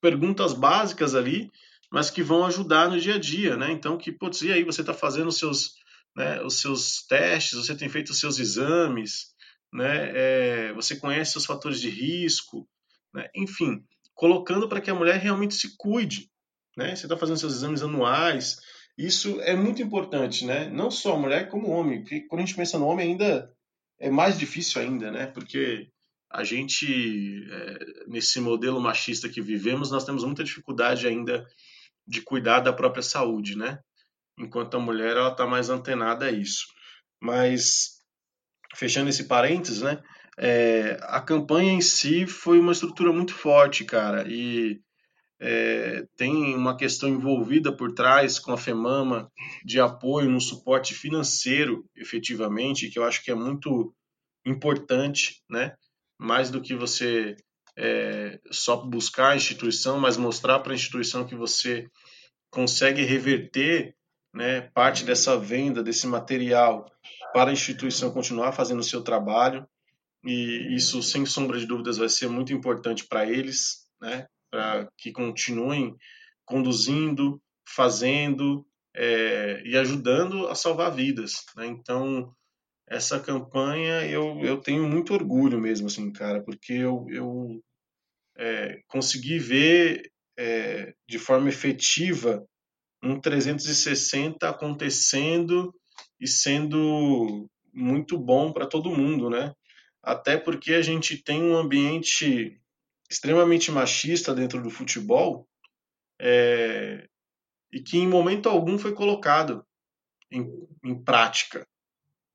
perguntas básicas ali, mas que vão ajudar no dia a dia, né? Então, que, putz, e aí você está fazendo os seus, né, os seus testes, você tem feito os seus exames, né? É, você conhece os fatores de risco, né? enfim, colocando para que a mulher realmente se cuide, né? Você está fazendo seus exames anuais, isso é muito importante, né? Não só a mulher como o homem, porque quando a gente pensa no homem ainda é mais difícil ainda, né? Porque a gente é, nesse modelo machista que vivemos, nós temos muita dificuldade ainda de cuidar da própria saúde, né? Enquanto a mulher ela está mais antenada a isso. Mas fechando esse parênteses, né? É, a campanha em si foi uma estrutura muito forte, cara, e é, tem uma questão envolvida por trás com a FEMAMA de apoio no suporte financeiro, efetivamente, que eu acho que é muito importante, né? Mais do que você é, só buscar a instituição, mas mostrar para a instituição que você consegue reverter né, parte dessa venda, desse material para a instituição continuar fazendo o seu trabalho e isso sem sombra de dúvidas vai ser muito importante para eles, né, para que continuem conduzindo, fazendo é, e ajudando a salvar vidas. Né? Então essa campanha eu, eu tenho muito orgulho mesmo, assim, cara, porque eu, eu é, consegui ver é, de forma efetiva um 360 acontecendo e sendo muito bom para todo mundo, né? Até porque a gente tem um ambiente extremamente machista dentro do futebol é, e que em momento algum foi colocado em, em prática,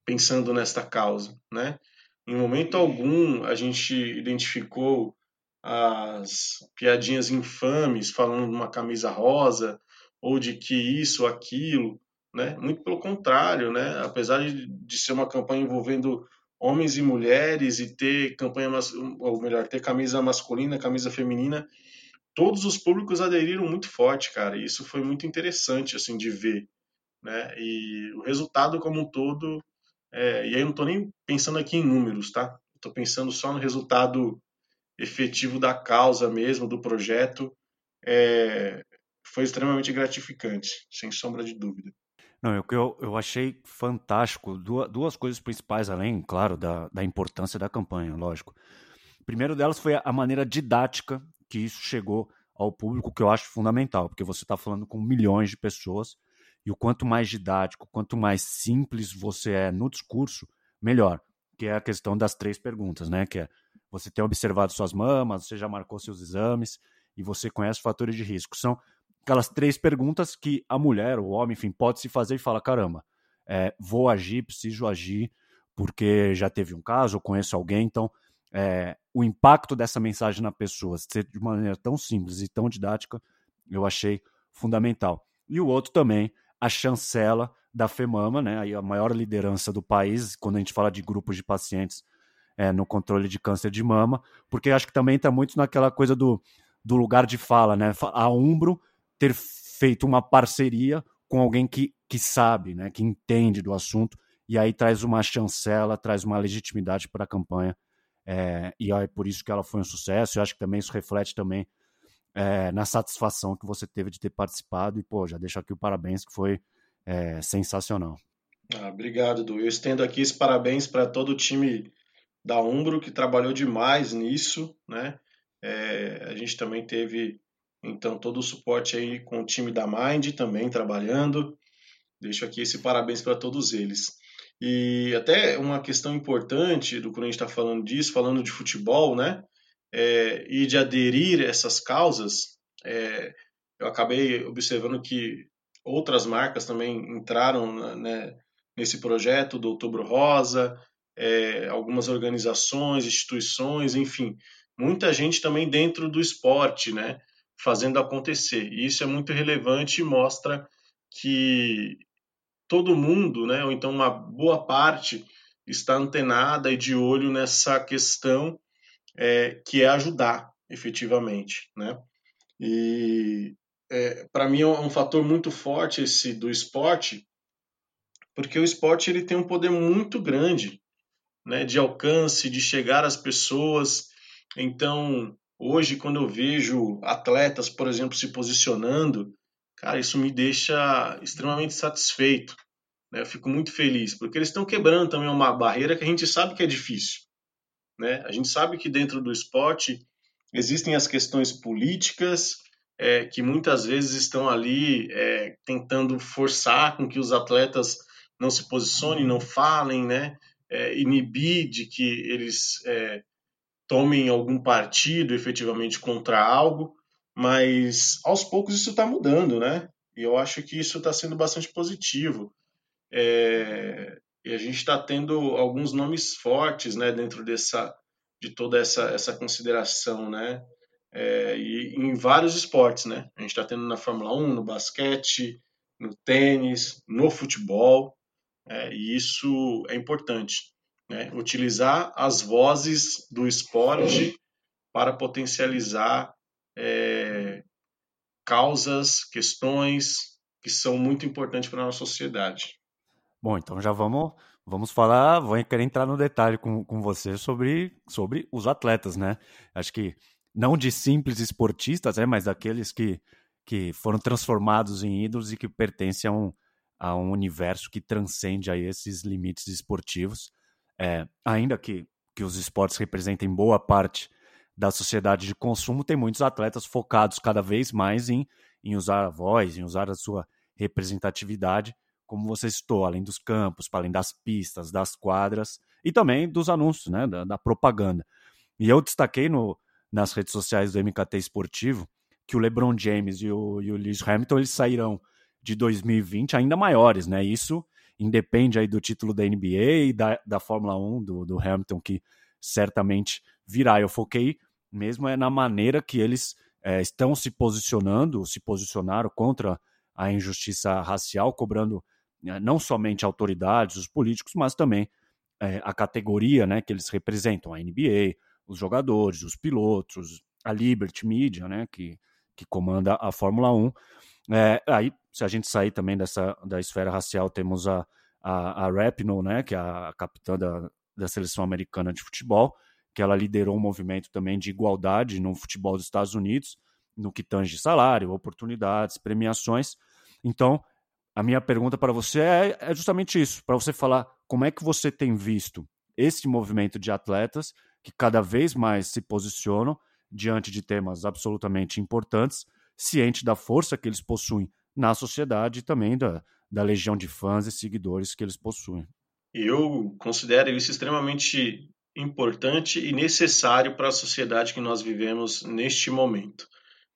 pensando nesta causa, né? Em momento algum a gente identificou as piadinhas infames falando de uma camisa rosa ou de que isso, aquilo, né? Muito pelo contrário, né? Apesar de, de ser uma campanha envolvendo homens e mulheres e ter campanha, ou melhor, ter camisa masculina, camisa feminina, todos os públicos aderiram muito forte, cara. E isso foi muito interessante, assim, de ver, né? E o resultado como um todo, é, e aí eu não estou nem pensando aqui em números, tá? Estou pensando só no resultado efetivo da causa mesmo, do projeto. É, foi extremamente gratificante, sem sombra de dúvida. Não, eu, eu, eu achei fantástico. Duas, duas coisas principais, além, claro, da, da importância da campanha, lógico. O primeiro delas foi a maneira didática que isso chegou ao público, que eu acho fundamental, porque você está falando com milhões de pessoas, e o quanto mais didático, quanto mais simples você é no discurso, melhor. Que é a questão das três perguntas, né? Que é você ter observado suas mamas, você já marcou seus exames e você conhece fatores de risco. São aquelas três perguntas que a mulher, o homem, enfim, pode se fazer e fala: caramba, é, vou agir, preciso agir, porque já teve um caso, conheço alguém, então é, o impacto dessa mensagem na pessoa ser de maneira tão simples e tão didática, eu achei fundamental. E o outro também, a chancela da FEMAMA, né, aí a maior liderança do país, quando a gente fala de grupos de pacientes é, no controle de câncer de mama, porque acho que também está muito naquela coisa do, do lugar de fala, né? A Umbro ter feito uma parceria com alguém que, que sabe, né, que entende do assunto, e aí traz uma chancela, traz uma legitimidade para a campanha, é, e é por isso que ela foi um sucesso. Eu acho que também isso reflete também é, na satisfação que você teve de ter participado, e pô, já deixo aqui o parabéns, que foi é, sensacional. Ah, obrigado, Du. Eu estendo aqui esse parabéns para todo o time da Umbro, que trabalhou demais nisso, né? É, a gente também teve então, todo o suporte aí com o time da Mind também trabalhando. Deixo aqui esse parabéns para todos eles. E até uma questão importante do quando a gente está falando disso, falando de futebol, né? É, e de aderir a essas causas, é, eu acabei observando que outras marcas também entraram né, nesse projeto do Outubro Rosa, é, algumas organizações, instituições, enfim, muita gente também dentro do esporte, né, fazendo acontecer. E isso é muito relevante e mostra que todo mundo, né, ou então uma boa parte, está antenada e de olho nessa questão é, que é ajudar efetivamente, né? E é, para mim é um fator muito forte esse do esporte, porque o esporte ele tem um poder muito grande, né, de alcance, de chegar às pessoas. Então, hoje quando eu vejo atletas, por exemplo, se posicionando, cara, isso me deixa extremamente satisfeito. Né? Eu fico muito feliz, porque eles estão quebrando também uma barreira que a gente sabe que é difícil. Né? A gente sabe que dentro do esporte existem as questões políticas, é, que muitas vezes estão ali é, tentando forçar com que os atletas não se posicionem, não falem, né? É, inibir de que eles é, tomem algum partido efetivamente contra algo, mas aos poucos isso está mudando, né? E eu acho que isso está sendo bastante positivo. É, e a gente está tendo alguns nomes fortes, né, dentro dessa de toda essa essa consideração, né? É, e em vários esportes, né? A gente está tendo na Fórmula 1, no basquete, no tênis, no futebol, é, e isso é importante. Né? Utilizar as vozes do esporte para potencializar é, causas, questões que são muito importantes para a nossa sociedade. Bom, então já vamos, vamos falar, vou querer entrar no detalhe com, com você sobre, sobre os atletas, né? Acho que não de simples esportistas, né, mas daqueles que, que foram transformados em ídolos e que pertencem a um, a um universo que transcende aí esses limites esportivos. É, ainda que, que os esportes representem boa parte da sociedade de consumo, tem muitos atletas focados cada vez mais em, em usar a voz, em usar a sua representatividade, como você citou, além dos campos, além das pistas, das quadras e também dos anúncios, né, da, da propaganda. E eu destaquei no, nas redes sociais do MKT Esportivo que o LeBron James e o, e o Lewis Hamilton eles sairão de 2020 ainda maiores, né? Isso independe aí do título da NBA e da, da Fórmula 1 do, do Hamilton, que certamente virá. Eu foquei mesmo é na maneira que eles é, estão se posicionando, se posicionaram contra a injustiça racial, cobrando é, não somente autoridades, os políticos, mas também é, a categoria né, que eles representam, a NBA, os jogadores, os pilotos, a Liberty Media, né, que, que comanda a Fórmula 1. É, aí, se a gente sair também dessa da esfera racial, temos a, a, a Rapinoe, né, que é a capitã da, da seleção americana de futebol, que ela liderou um movimento também de igualdade no futebol dos Estados Unidos, no que tange salário, oportunidades, premiações. Então, a minha pergunta para você é, é justamente isso, para você falar como é que você tem visto esse movimento de atletas que cada vez mais se posicionam diante de temas absolutamente importantes, ciente da força que eles possuem na sociedade também da, da legião de fãs e seguidores que eles possuem. Eu considero isso extremamente importante e necessário para a sociedade que nós vivemos neste momento,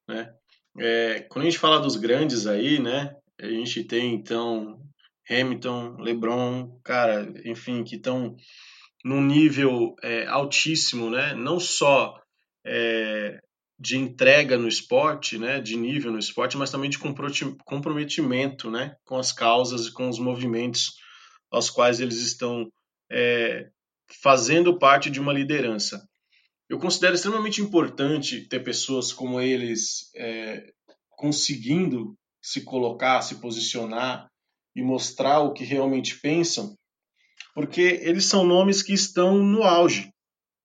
né? É, quando a gente fala dos grandes aí, né? A gente tem então Hamilton, LeBron, cara, enfim, que estão num nível é, altíssimo, né? Não só é, de entrega no esporte, né? De nível no esporte, mas também de comprometimento, né? Com as causas e com os movimentos aos quais eles estão é, fazendo parte de uma liderança. Eu considero extremamente importante ter pessoas como eles é, conseguindo se colocar, se posicionar e mostrar o que realmente pensam porque eles são nomes que estão no auge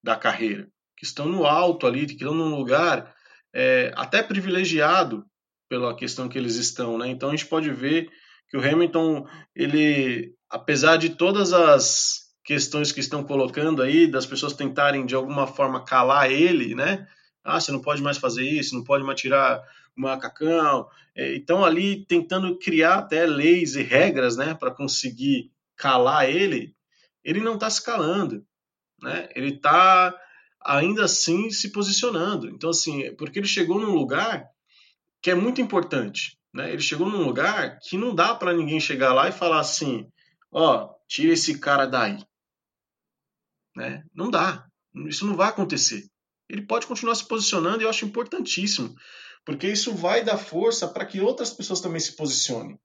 da carreira, que estão no alto ali, que estão num lugar é, até privilegiado pela questão que eles estão, né? Então a gente pode ver que o Hamilton, ele, apesar de todas as questões que estão colocando aí, das pessoas tentarem de alguma forma calar ele, né? Ah, você não pode mais fazer isso, não pode mais tirar o macacão. É, então ali tentando criar até leis e regras, né, para conseguir calar ele ele não está se calando, né? Ele está ainda assim se posicionando. Então, assim, porque ele chegou num lugar que é muito importante. Né? Ele chegou num lugar que não dá para ninguém chegar lá e falar assim: ó, tira esse cara daí. Né? Não dá. Isso não vai acontecer. Ele pode continuar se posicionando e eu acho importantíssimo, porque isso vai dar força para que outras pessoas também se posicionem.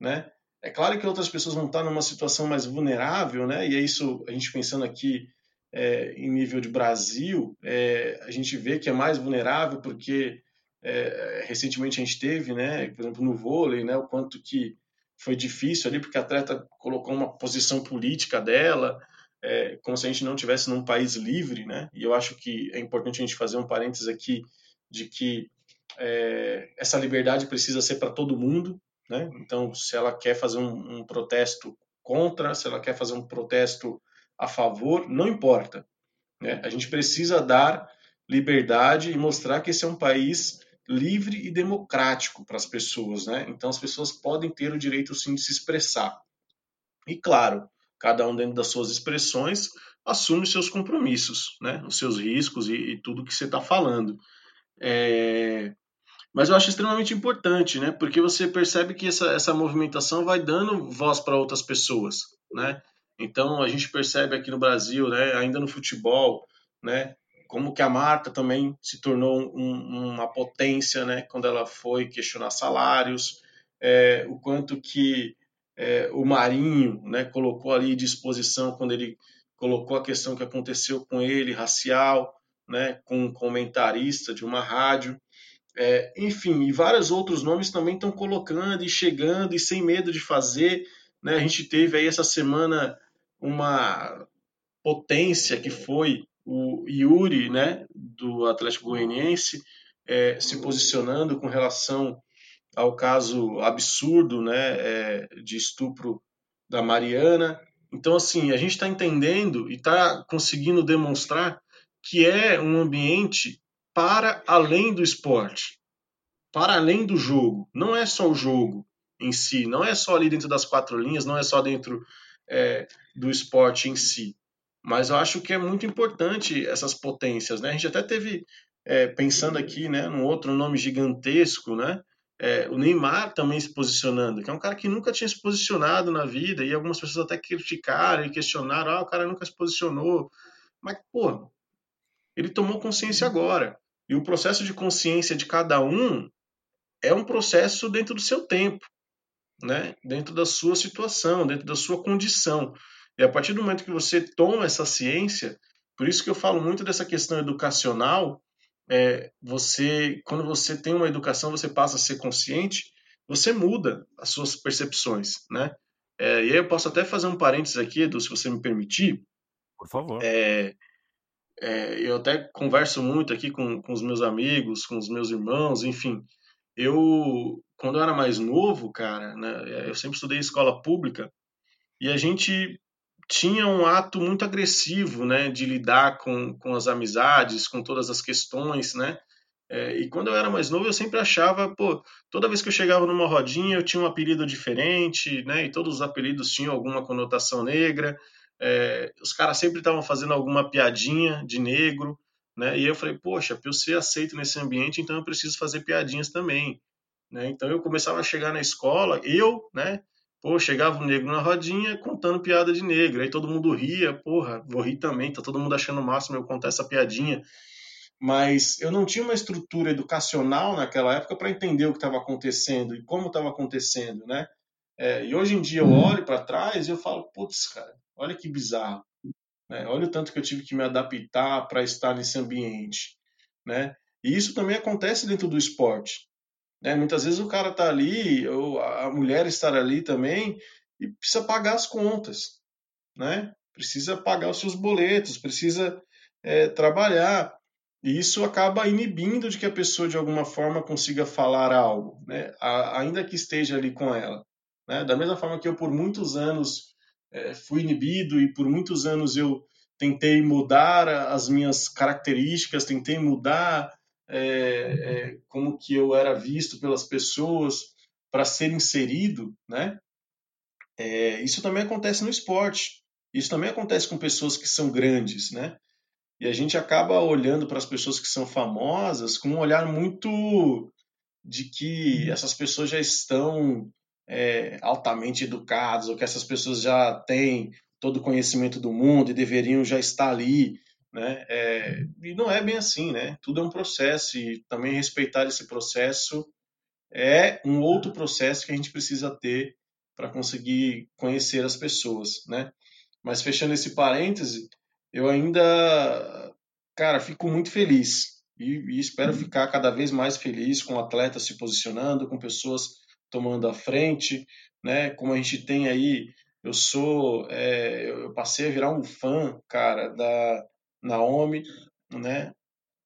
Né? É claro que outras pessoas vão estar numa situação mais vulnerável, né? e é isso, a gente pensando aqui é, em nível de Brasil, é, a gente vê que é mais vulnerável porque é, recentemente a gente teve, né, por exemplo, no vôlei, né, o quanto que foi difícil ali, porque a atleta colocou uma posição política dela, é, como se a gente não tivesse num país livre, né? E eu acho que é importante a gente fazer um parênteses aqui de que é, essa liberdade precisa ser para todo mundo, né? Então, se ela quer fazer um, um, protesto contra, se ela quer fazer um protesto a favor, não importa. Né? A gente precisa dar liberdade e mostrar que esse é um país livre e democrático para as pessoas, né? Então as pessoas podem ter o direito sim de se expressar. E claro, cada um dentro das suas expressões assume seus compromissos, né? Os seus riscos e, e tudo que você está falando. É... Mas eu acho extremamente importante, né? Porque você percebe que essa, essa movimentação vai dando voz para outras pessoas, né? Então a gente percebe aqui no Brasil, né? Ainda no futebol, né? como que a Marta também se tornou um, uma potência, né, quando ela foi questionar salários, é, o quanto que é, o Marinho, né, colocou ali disposição quando ele colocou a questão que aconteceu com ele, racial, né, com um comentarista de uma rádio, é, enfim, e vários outros nomes também estão colocando e chegando e sem medo de fazer, né, a gente teve aí essa semana uma potência que foi o Yuri, né, do Atlético Goianiense, é, se posicionando com relação ao caso absurdo, né, é, de estupro da Mariana. Então, assim, a gente está entendendo e está conseguindo demonstrar que é um ambiente para além do esporte, para além do jogo. Não é só o jogo em si, não é só ali dentro das quatro linhas, não é só dentro é, do esporte em si. Mas eu acho que é muito importante essas potências, né? A gente até teve, é, pensando aqui, né, num outro nome gigantesco, né? É, o Neymar também se posicionando, que é um cara que nunca tinha se posicionado na vida, e algumas pessoas até criticaram e questionaram, ah, o cara nunca se posicionou. Mas, pô, ele tomou consciência agora. E o processo de consciência de cada um é um processo dentro do seu tempo, né? dentro da sua situação, dentro da sua condição. E a partir do momento que você toma essa ciência, por isso que eu falo muito dessa questão educacional, é, você, quando você tem uma educação, você passa a ser consciente, você muda as suas percepções, né? É, e aí eu posso até fazer um parênteses aqui, Edu, se você me permitir. Por favor. É, é, eu até converso muito aqui com, com os meus amigos, com os meus irmãos, enfim. Eu, quando eu era mais novo, cara, né, eu sempre estudei escola pública, e a gente tinha um ato muito agressivo, né, de lidar com, com as amizades, com todas as questões, né, é, e quando eu era mais novo, eu sempre achava, pô, toda vez que eu chegava numa rodinha, eu tinha um apelido diferente, né, e todos os apelidos tinham alguma conotação negra, é, os caras sempre estavam fazendo alguma piadinha de negro, né, e eu falei, poxa, para eu ser aceito nesse ambiente, então eu preciso fazer piadinhas também, né, então eu começava a chegar na escola, eu, né, Pô, chegava um negro na rodinha contando piada de negro. Aí todo mundo ria, porra, vou rir também, tá todo mundo achando o máximo eu contar essa piadinha. Mas eu não tinha uma estrutura educacional naquela época para entender o que estava acontecendo e como estava acontecendo, né? É, e hoje em dia eu uhum. olho para trás e eu falo, putz, cara, olha que bizarro. Né? Olha o tanto que eu tive que me adaptar para estar nesse ambiente, né? E isso também acontece dentro do esporte. Né? Muitas vezes o cara está ali, ou a mulher está ali também, e precisa pagar as contas, né? precisa pagar os seus boletos, precisa é, trabalhar. E isso acaba inibindo de que a pessoa, de alguma forma, consiga falar algo, né? A, ainda que esteja ali com ela. Né? Da mesma forma que eu, por muitos anos, é, fui inibido e por muitos anos eu tentei mudar as minhas características, tentei mudar é, é, como que eu era visto pelas pessoas para ser inserido, né? É, isso também acontece no esporte. Isso também acontece com pessoas que são grandes, né? E a gente acaba olhando para as pessoas que são famosas com um olhar muito de que essas pessoas já estão é, altamente educadas, ou que essas pessoas já têm todo o conhecimento do mundo e deveriam já estar ali, né? É, e não é bem assim, né? Tudo é um processo e também respeitar esse processo é um outro processo que a gente precisa ter para conseguir conhecer as pessoas, né? Mas fechando esse parêntese, eu ainda, cara, fico muito feliz e, e espero uhum. ficar cada vez mais feliz com atletas se posicionando, com pessoas tomando a frente, né? Como a gente tem aí, eu sou, é, eu passei a virar um fã, cara, da Naomi, né?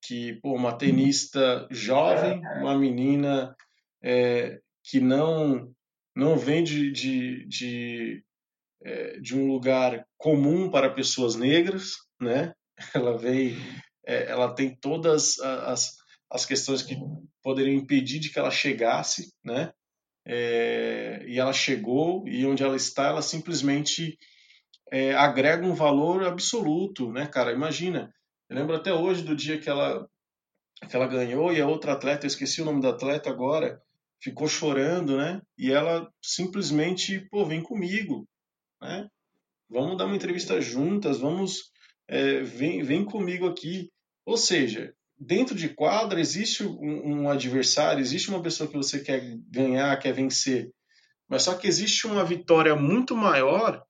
Que, pô, uma tenista jovem, uma menina é, que não não vem de, de, de, é, de, um lugar comum para pessoas negras, né? [laughs] Ela vem, é, ela tem todas as, as questões que poderiam impedir de que ela chegasse, né? É, e ela chegou e onde ela está, ela simplesmente é, agrega um valor absoluto, né, cara? Imagina, eu lembro até hoje do dia que ela que ela ganhou e a outra atleta, eu esqueci o nome da atleta agora, ficou chorando, né? E ela simplesmente, pô, vem comigo, né? Vamos dar uma entrevista juntas, vamos, é, vem, vem comigo aqui. Ou seja, dentro de quadra existe um, um, adversário, existe uma pessoa que você quer ganhar, quer vencer, mas só que existe uma vitória muito maior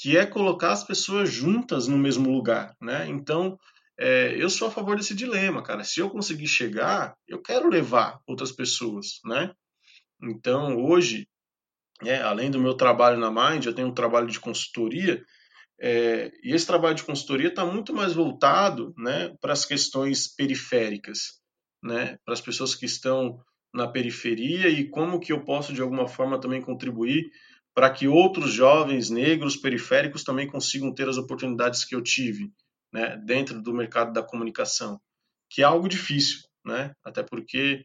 que é colocar as pessoas juntas no mesmo lugar, né? Então, é, eu sou a favor desse dilema, cara. Se eu conseguir chegar, eu quero levar outras pessoas, né? Então, hoje, é, além do meu trabalho na Mind, eu tenho um trabalho de consultoria, é, e esse trabalho de consultoria está muito mais voltado né, para as questões periféricas, né, para as pessoas que estão na periferia e como que eu posso, de alguma forma, também contribuir para que outros jovens negros periféricos também consigam ter as oportunidades que eu tive né, dentro do mercado da comunicação, que é algo difícil, né? Até porque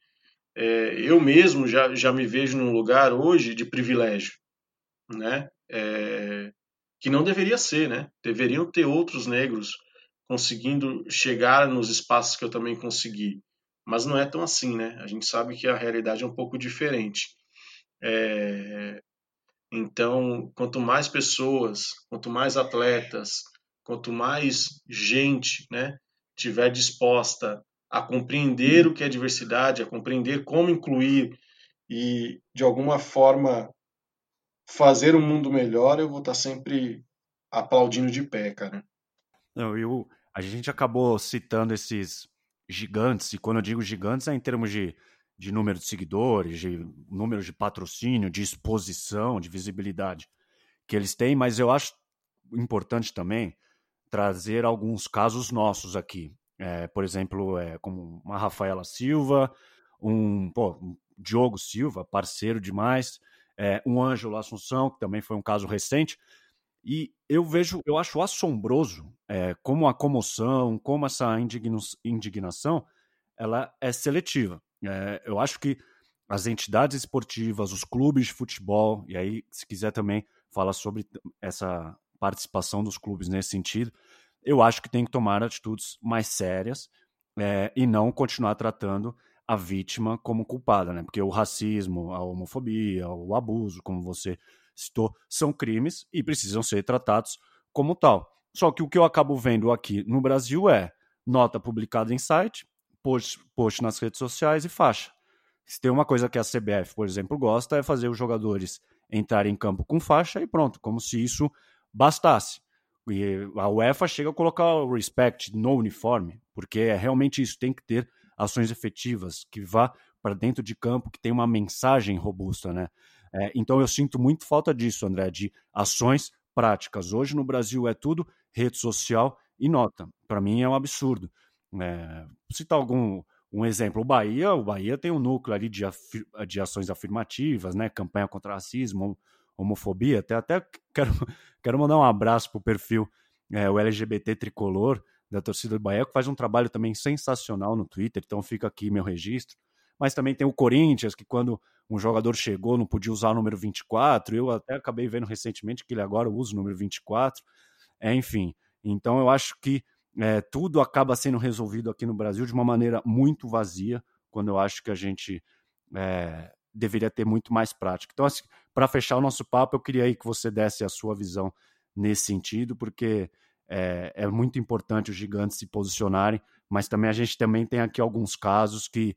é, eu mesmo já, já me vejo num lugar hoje de privilégio, né? É, que não deveria ser, né? Deveriam ter outros negros conseguindo chegar nos espaços que eu também consegui, mas não é tão assim, né? A gente sabe que a realidade é um pouco diferente. É, então, quanto mais pessoas, quanto mais atletas, quanto mais gente né, tiver disposta a compreender o que é diversidade, a compreender como incluir e, de alguma forma, fazer um mundo melhor, eu vou estar sempre aplaudindo de pé, cara. Não, eu, a gente acabou citando esses gigantes, e quando eu digo gigantes é em termos de, de número de seguidores, de número de patrocínio, de exposição, de visibilidade que eles têm, mas eu acho importante também trazer alguns casos nossos aqui. É, por exemplo, é, como uma Rafaela Silva, um, pô, um Diogo Silva, parceiro demais, é, um Ângelo Assunção, que também foi um caso recente. E eu vejo, eu acho assombroso é, como a comoção, como essa indigna indignação, ela é seletiva. É, eu acho que as entidades esportivas, os clubes de futebol, e aí, se quiser também falar sobre essa participação dos clubes nesse sentido, eu acho que tem que tomar atitudes mais sérias é, e não continuar tratando a vítima como culpada, né? Porque o racismo, a homofobia, o abuso, como você citou, são crimes e precisam ser tratados como tal. Só que o que eu acabo vendo aqui no Brasil é nota publicada em site, post, post nas redes sociais e faixa. Se tem uma coisa que a CBF, por exemplo, gosta é fazer os jogadores entrarem em campo com faixa e pronto, como se isso bastasse. E a UEFA chega a colocar o respect no uniforme, porque é realmente isso, tem que ter ações efetivas, que vá para dentro de campo, que tem uma mensagem robusta, né? É, então eu sinto muito falta disso, André, de ações práticas. Hoje no Brasil é tudo rede social e nota. Para mim é um absurdo. É, citar algum um exemplo, o Bahia, o Bahia tem um núcleo ali de, de ações afirmativas, né? Campanha contra racismo, homofobia. Até, até quero, [laughs] quero mandar um abraço pro perfil, é, o LGBT Tricolor, da torcida do Bahia, que faz um trabalho também sensacional no Twitter, então fica aqui meu registro. Mas também tem o Corinthians, que quando um jogador chegou não podia usar o número 24, eu até acabei vendo recentemente que ele agora usa o número 24. É, enfim, então eu acho que é, tudo acaba sendo resolvido aqui no Brasil de uma maneira muito vazia, quando eu acho que a gente é, deveria ter muito mais prática. Então, assim, para fechar o nosso papo, eu queria aí que você desse a sua visão nesse sentido, porque é, é, muito importante os gigantes se posicionarem, mas também a gente também tem aqui alguns casos que,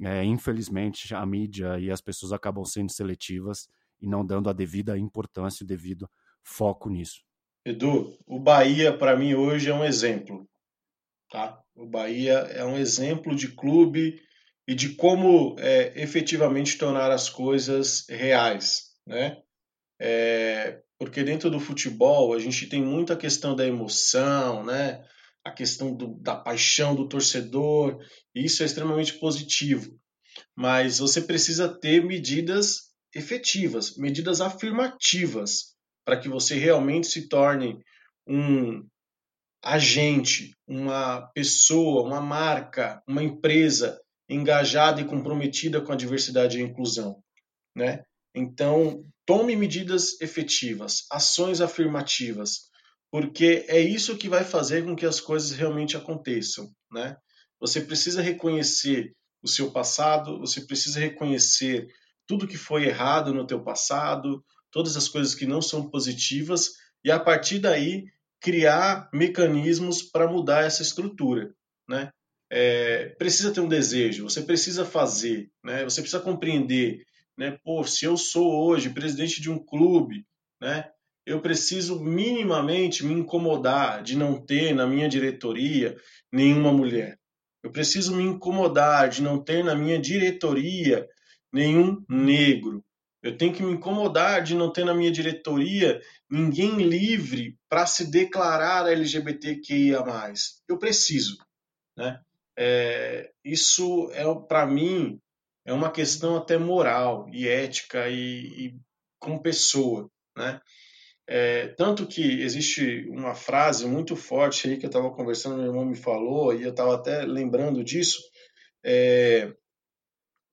é, infelizmente, a mídia e as pessoas acabam sendo seletivas e não dando a devida importância, o devido foco nisso. Edu, o Bahia para mim hoje é um exemplo, tá? O Bahia é um exemplo de clube e de como é, efetivamente tornar as coisas reais, né? É, porque dentro do futebol a gente tem muita questão da emoção, né? A questão do, da paixão do torcedor, e isso é extremamente positivo. Mas você precisa ter medidas efetivas, medidas afirmativas, para que você realmente se torne um agente, uma pessoa, uma marca, uma empresa engajada e comprometida com a diversidade e a inclusão, né? Então, tome medidas efetivas, ações afirmativas, porque é isso que vai fazer com que as coisas realmente aconteçam, né? Você precisa reconhecer o seu passado, você precisa reconhecer tudo que foi errado no teu passado, todas as coisas que não são positivas e a partir daí criar mecanismos para mudar essa estrutura, né? é, precisa ter um desejo, você precisa fazer, né? Você precisa compreender, né? Pô, se eu sou hoje presidente de um clube, né? Eu preciso minimamente me incomodar de não ter na minha diretoria nenhuma mulher. Eu preciso me incomodar de não ter na minha diretoria nenhum negro. Eu tenho que me incomodar de não ter na minha diretoria ninguém livre para se declarar LGBTQIA+. Eu preciso, né? é, isso é para mim é uma questão até moral e ética e, e como pessoa, né? É, tanto que existe uma frase muito forte aí que eu estava conversando, meu irmão me falou e eu estava até lembrando disso, é,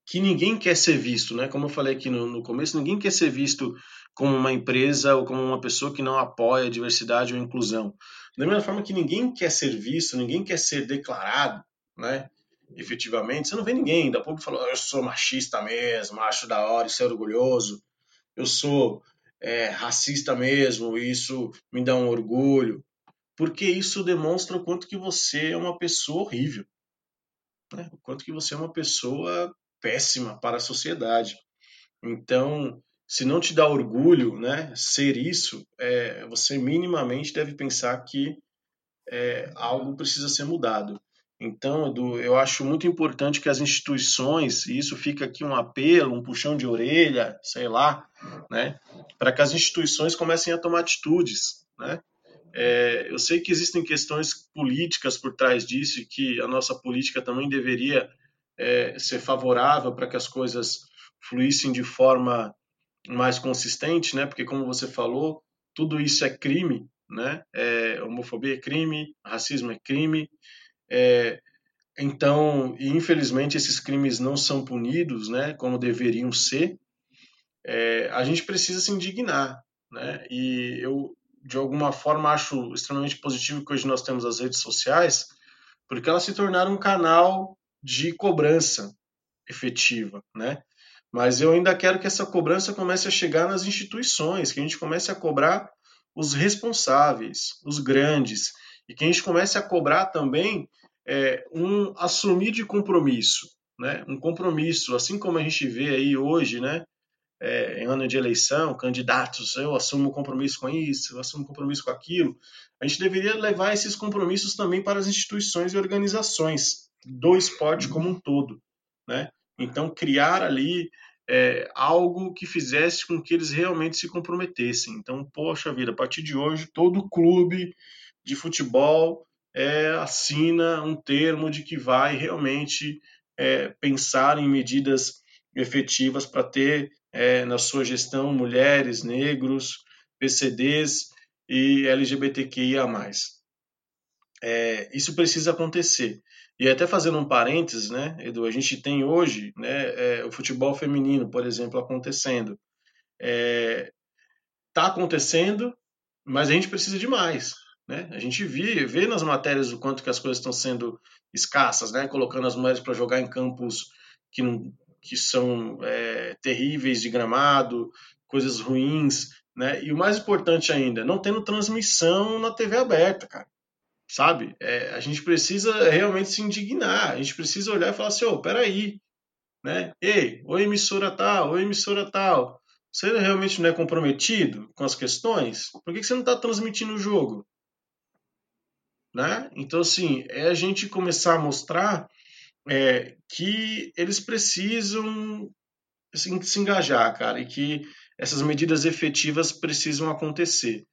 que ninguém quer ser visto, né? Como eu falei aqui no, no, começo, ninguém quer ser visto como uma empresa ou como uma pessoa que não apoia a diversidade ou a inclusão. Da mesma forma que ninguém quer ser visto, ninguém quer ser declarado, né? Efetivamente, você não vê ninguém da público falando, eu sou machista mesmo, acho da hora, isso é orgulhoso, eu sou é, racista mesmo, isso me dá um orgulho, porque isso demonstra o quanto que você é uma pessoa horrível, né? o quanto que você é uma pessoa péssima para a sociedade. Então, se não te dá orgulho, né, ser isso, é, você minimamente deve pensar que é, algo precisa ser mudado. Então, Edu, eu acho muito importante que as instituições, e isso fica aqui um apelo, um puxão de orelha, sei lá, né, para que as instituições comecem a tomar atitudes, né? É, eu sei que existem questões políticas por trás disso e que a nossa política também deveria é, ser favorável para que as coisas fluíssem de forma mais consistente, né? Porque como você falou, tudo isso é crime, né? É, homofobia é crime, racismo é crime, é, então, infelizmente, esses crimes não são punidos, né, como deveriam ser. É, a gente precisa se indignar, né? E eu, de alguma forma, acho extremamente positivo que hoje nós temos as redes sociais, porque elas se tornaram um canal de cobrança efetiva, né? Mas eu ainda quero que essa cobrança comece a chegar nas instituições, que a gente comece a cobrar os responsáveis, os grandes, e que a gente comece a cobrar também é, um assumir de compromisso, né? Um compromisso, assim como a gente vê aí hoje, né? É, em ano de eleição, candidatos, eu assumo compromisso com isso, eu assumo compromisso com aquilo. A gente deveria levar esses compromissos também para as instituições e organizações do esporte como um todo, né? Então criar ali é, algo que fizesse com que eles realmente se comprometessem. Então, poxa vida, a partir de hoje, todo clube de futebol é, assina um termo de que vai realmente é, pensar em medidas efetivas para ter é, na sua gestão mulheres, negros, PCDs e LGBTQIA+. É, isso precisa acontecer. E até fazendo um parênteses, né, Edu, a gente tem hoje né, é, o futebol feminino, por exemplo, acontecendo. Está é, acontecendo, mas a gente precisa de mais. Né? A gente vê, vê nas matérias o quanto que as coisas estão sendo escassas, né? colocando as mulheres para jogar em campos que não, que são é, terríveis de gramado, coisas ruins, né? E o mais importante ainda, não tendo transmissão na TV aberta, cara. Sabe? É, a gente precisa realmente se indignar, a gente precisa olhar e falar assim, ô, oh, peraí, né? Ei, oi emissora tal, oi emissora tal, você realmente não é comprometido com as questões? Por que você não está transmitindo o jogo? Né? Então, assim, é a gente começar a mostrar é, que eles precisam assim, se engajar, cara, e que essas medidas efetivas precisam acontecer.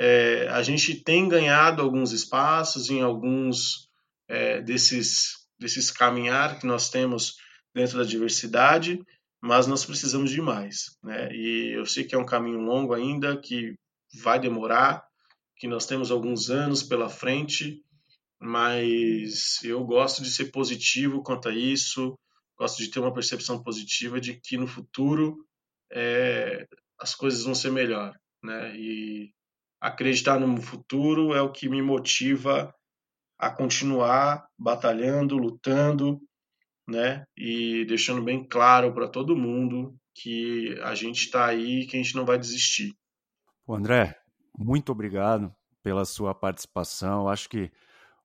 É, a gente tem ganhado alguns espaços em alguns é, desses, desses caminhar que nós temos dentro da diversidade, mas nós precisamos de mais. Né? E eu sei que é um caminho longo ainda, que vai demorar, que nós temos alguns anos pela frente, mas eu gosto de ser positivo quanto a isso, gosto de ter uma percepção positiva de que no futuro é, as coisas vão ser melhor, né? E acreditar no futuro é o que me motiva a continuar batalhando, lutando, né? E deixando bem claro para todo mundo que a gente está aí, que a gente não vai desistir. André, muito obrigado pela sua participação. Acho que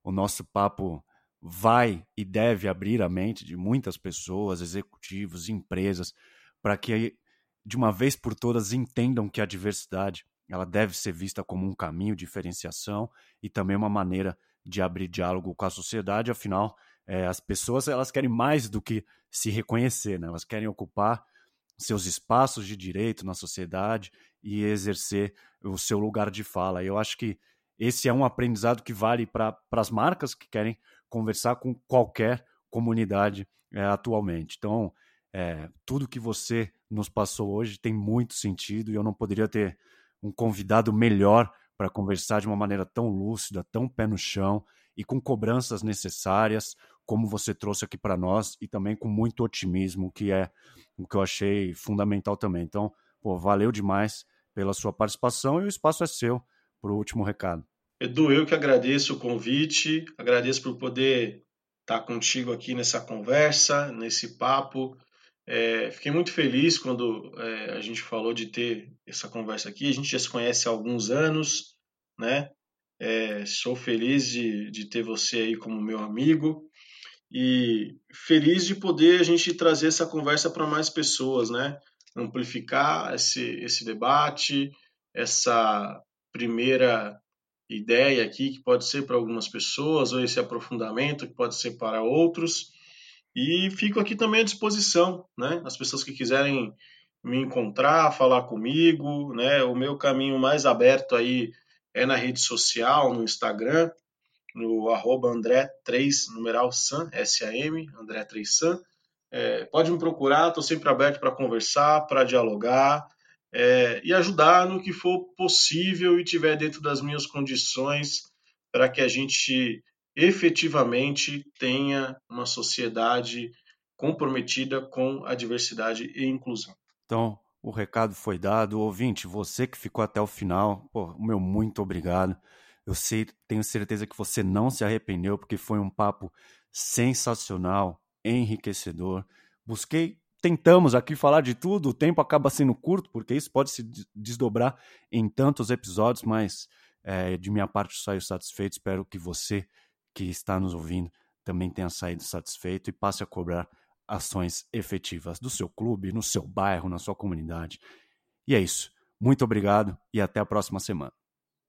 o nosso papo vai e deve abrir a mente de muitas pessoas, executivos, empresas, para que de uma vez por todas entendam que a diversidade ela deve ser vista como um caminho de diferenciação e também uma maneira de abrir diálogo com a sociedade. Afinal, é, as pessoas elas querem mais do que se reconhecer, né? elas querem ocupar seus espaços de direito na sociedade e exercer o seu lugar de fala. Eu acho que esse é um aprendizado que vale para as marcas que querem conversar com qualquer comunidade é, atualmente. Então, é, tudo que você nos passou hoje tem muito sentido e eu não poderia ter um convidado melhor para conversar de uma maneira tão lúcida, tão pé no chão e com cobranças necessárias, como você trouxe aqui para nós, e também com muito otimismo, que é o que eu achei fundamental também. Então, pô, valeu demais pela sua participação e o espaço é seu para o último recado. Edu, eu que agradeço o convite, agradeço por poder estar contigo aqui nessa conversa, nesse papo. É, fiquei muito feliz quando é, a gente falou de ter essa conversa aqui. A gente já se conhece há alguns anos, né? É, sou feliz de, de ter você aí como meu amigo e feliz de poder a gente trazer essa conversa para mais pessoas, né? Amplificar esse, esse debate, essa primeira ideia aqui que pode ser para algumas pessoas, ou esse aprofundamento que pode ser para outros. E fico aqui também à disposição, né? As pessoas que quiserem me encontrar, falar comigo, né? O meu caminho mais aberto aí é na rede social, no Instagram, no arroba André 3, numeral Sam, S-A-M, André 3 Sam. É, pode me procurar, estou sempre aberto para conversar, para dialogar, é, e ajudar no que for possível e tiver dentro das minhas condições para que a gente efetivamente tenha uma sociedade comprometida com a diversidade e inclusão. Então, o recado foi dado. Ouvinte, você que ficou até o final, pô, meu muito obrigado. Eu sei, tenho certeza que você não se arrependeu, porque foi um papo sensacional, enriquecedor. Busquei tentamos aqui falar de tudo, o tempo acaba sendo curto, porque isso pode se desdobrar em tantos episódios, mas é, de minha parte saio satisfeito. Espero que você que está nos ouvindo também tenha saído satisfeito e passe a cobrar ações efetivas do seu clube, no seu bairro, na sua comunidade. E é isso. Muito obrigado e até a próxima semana.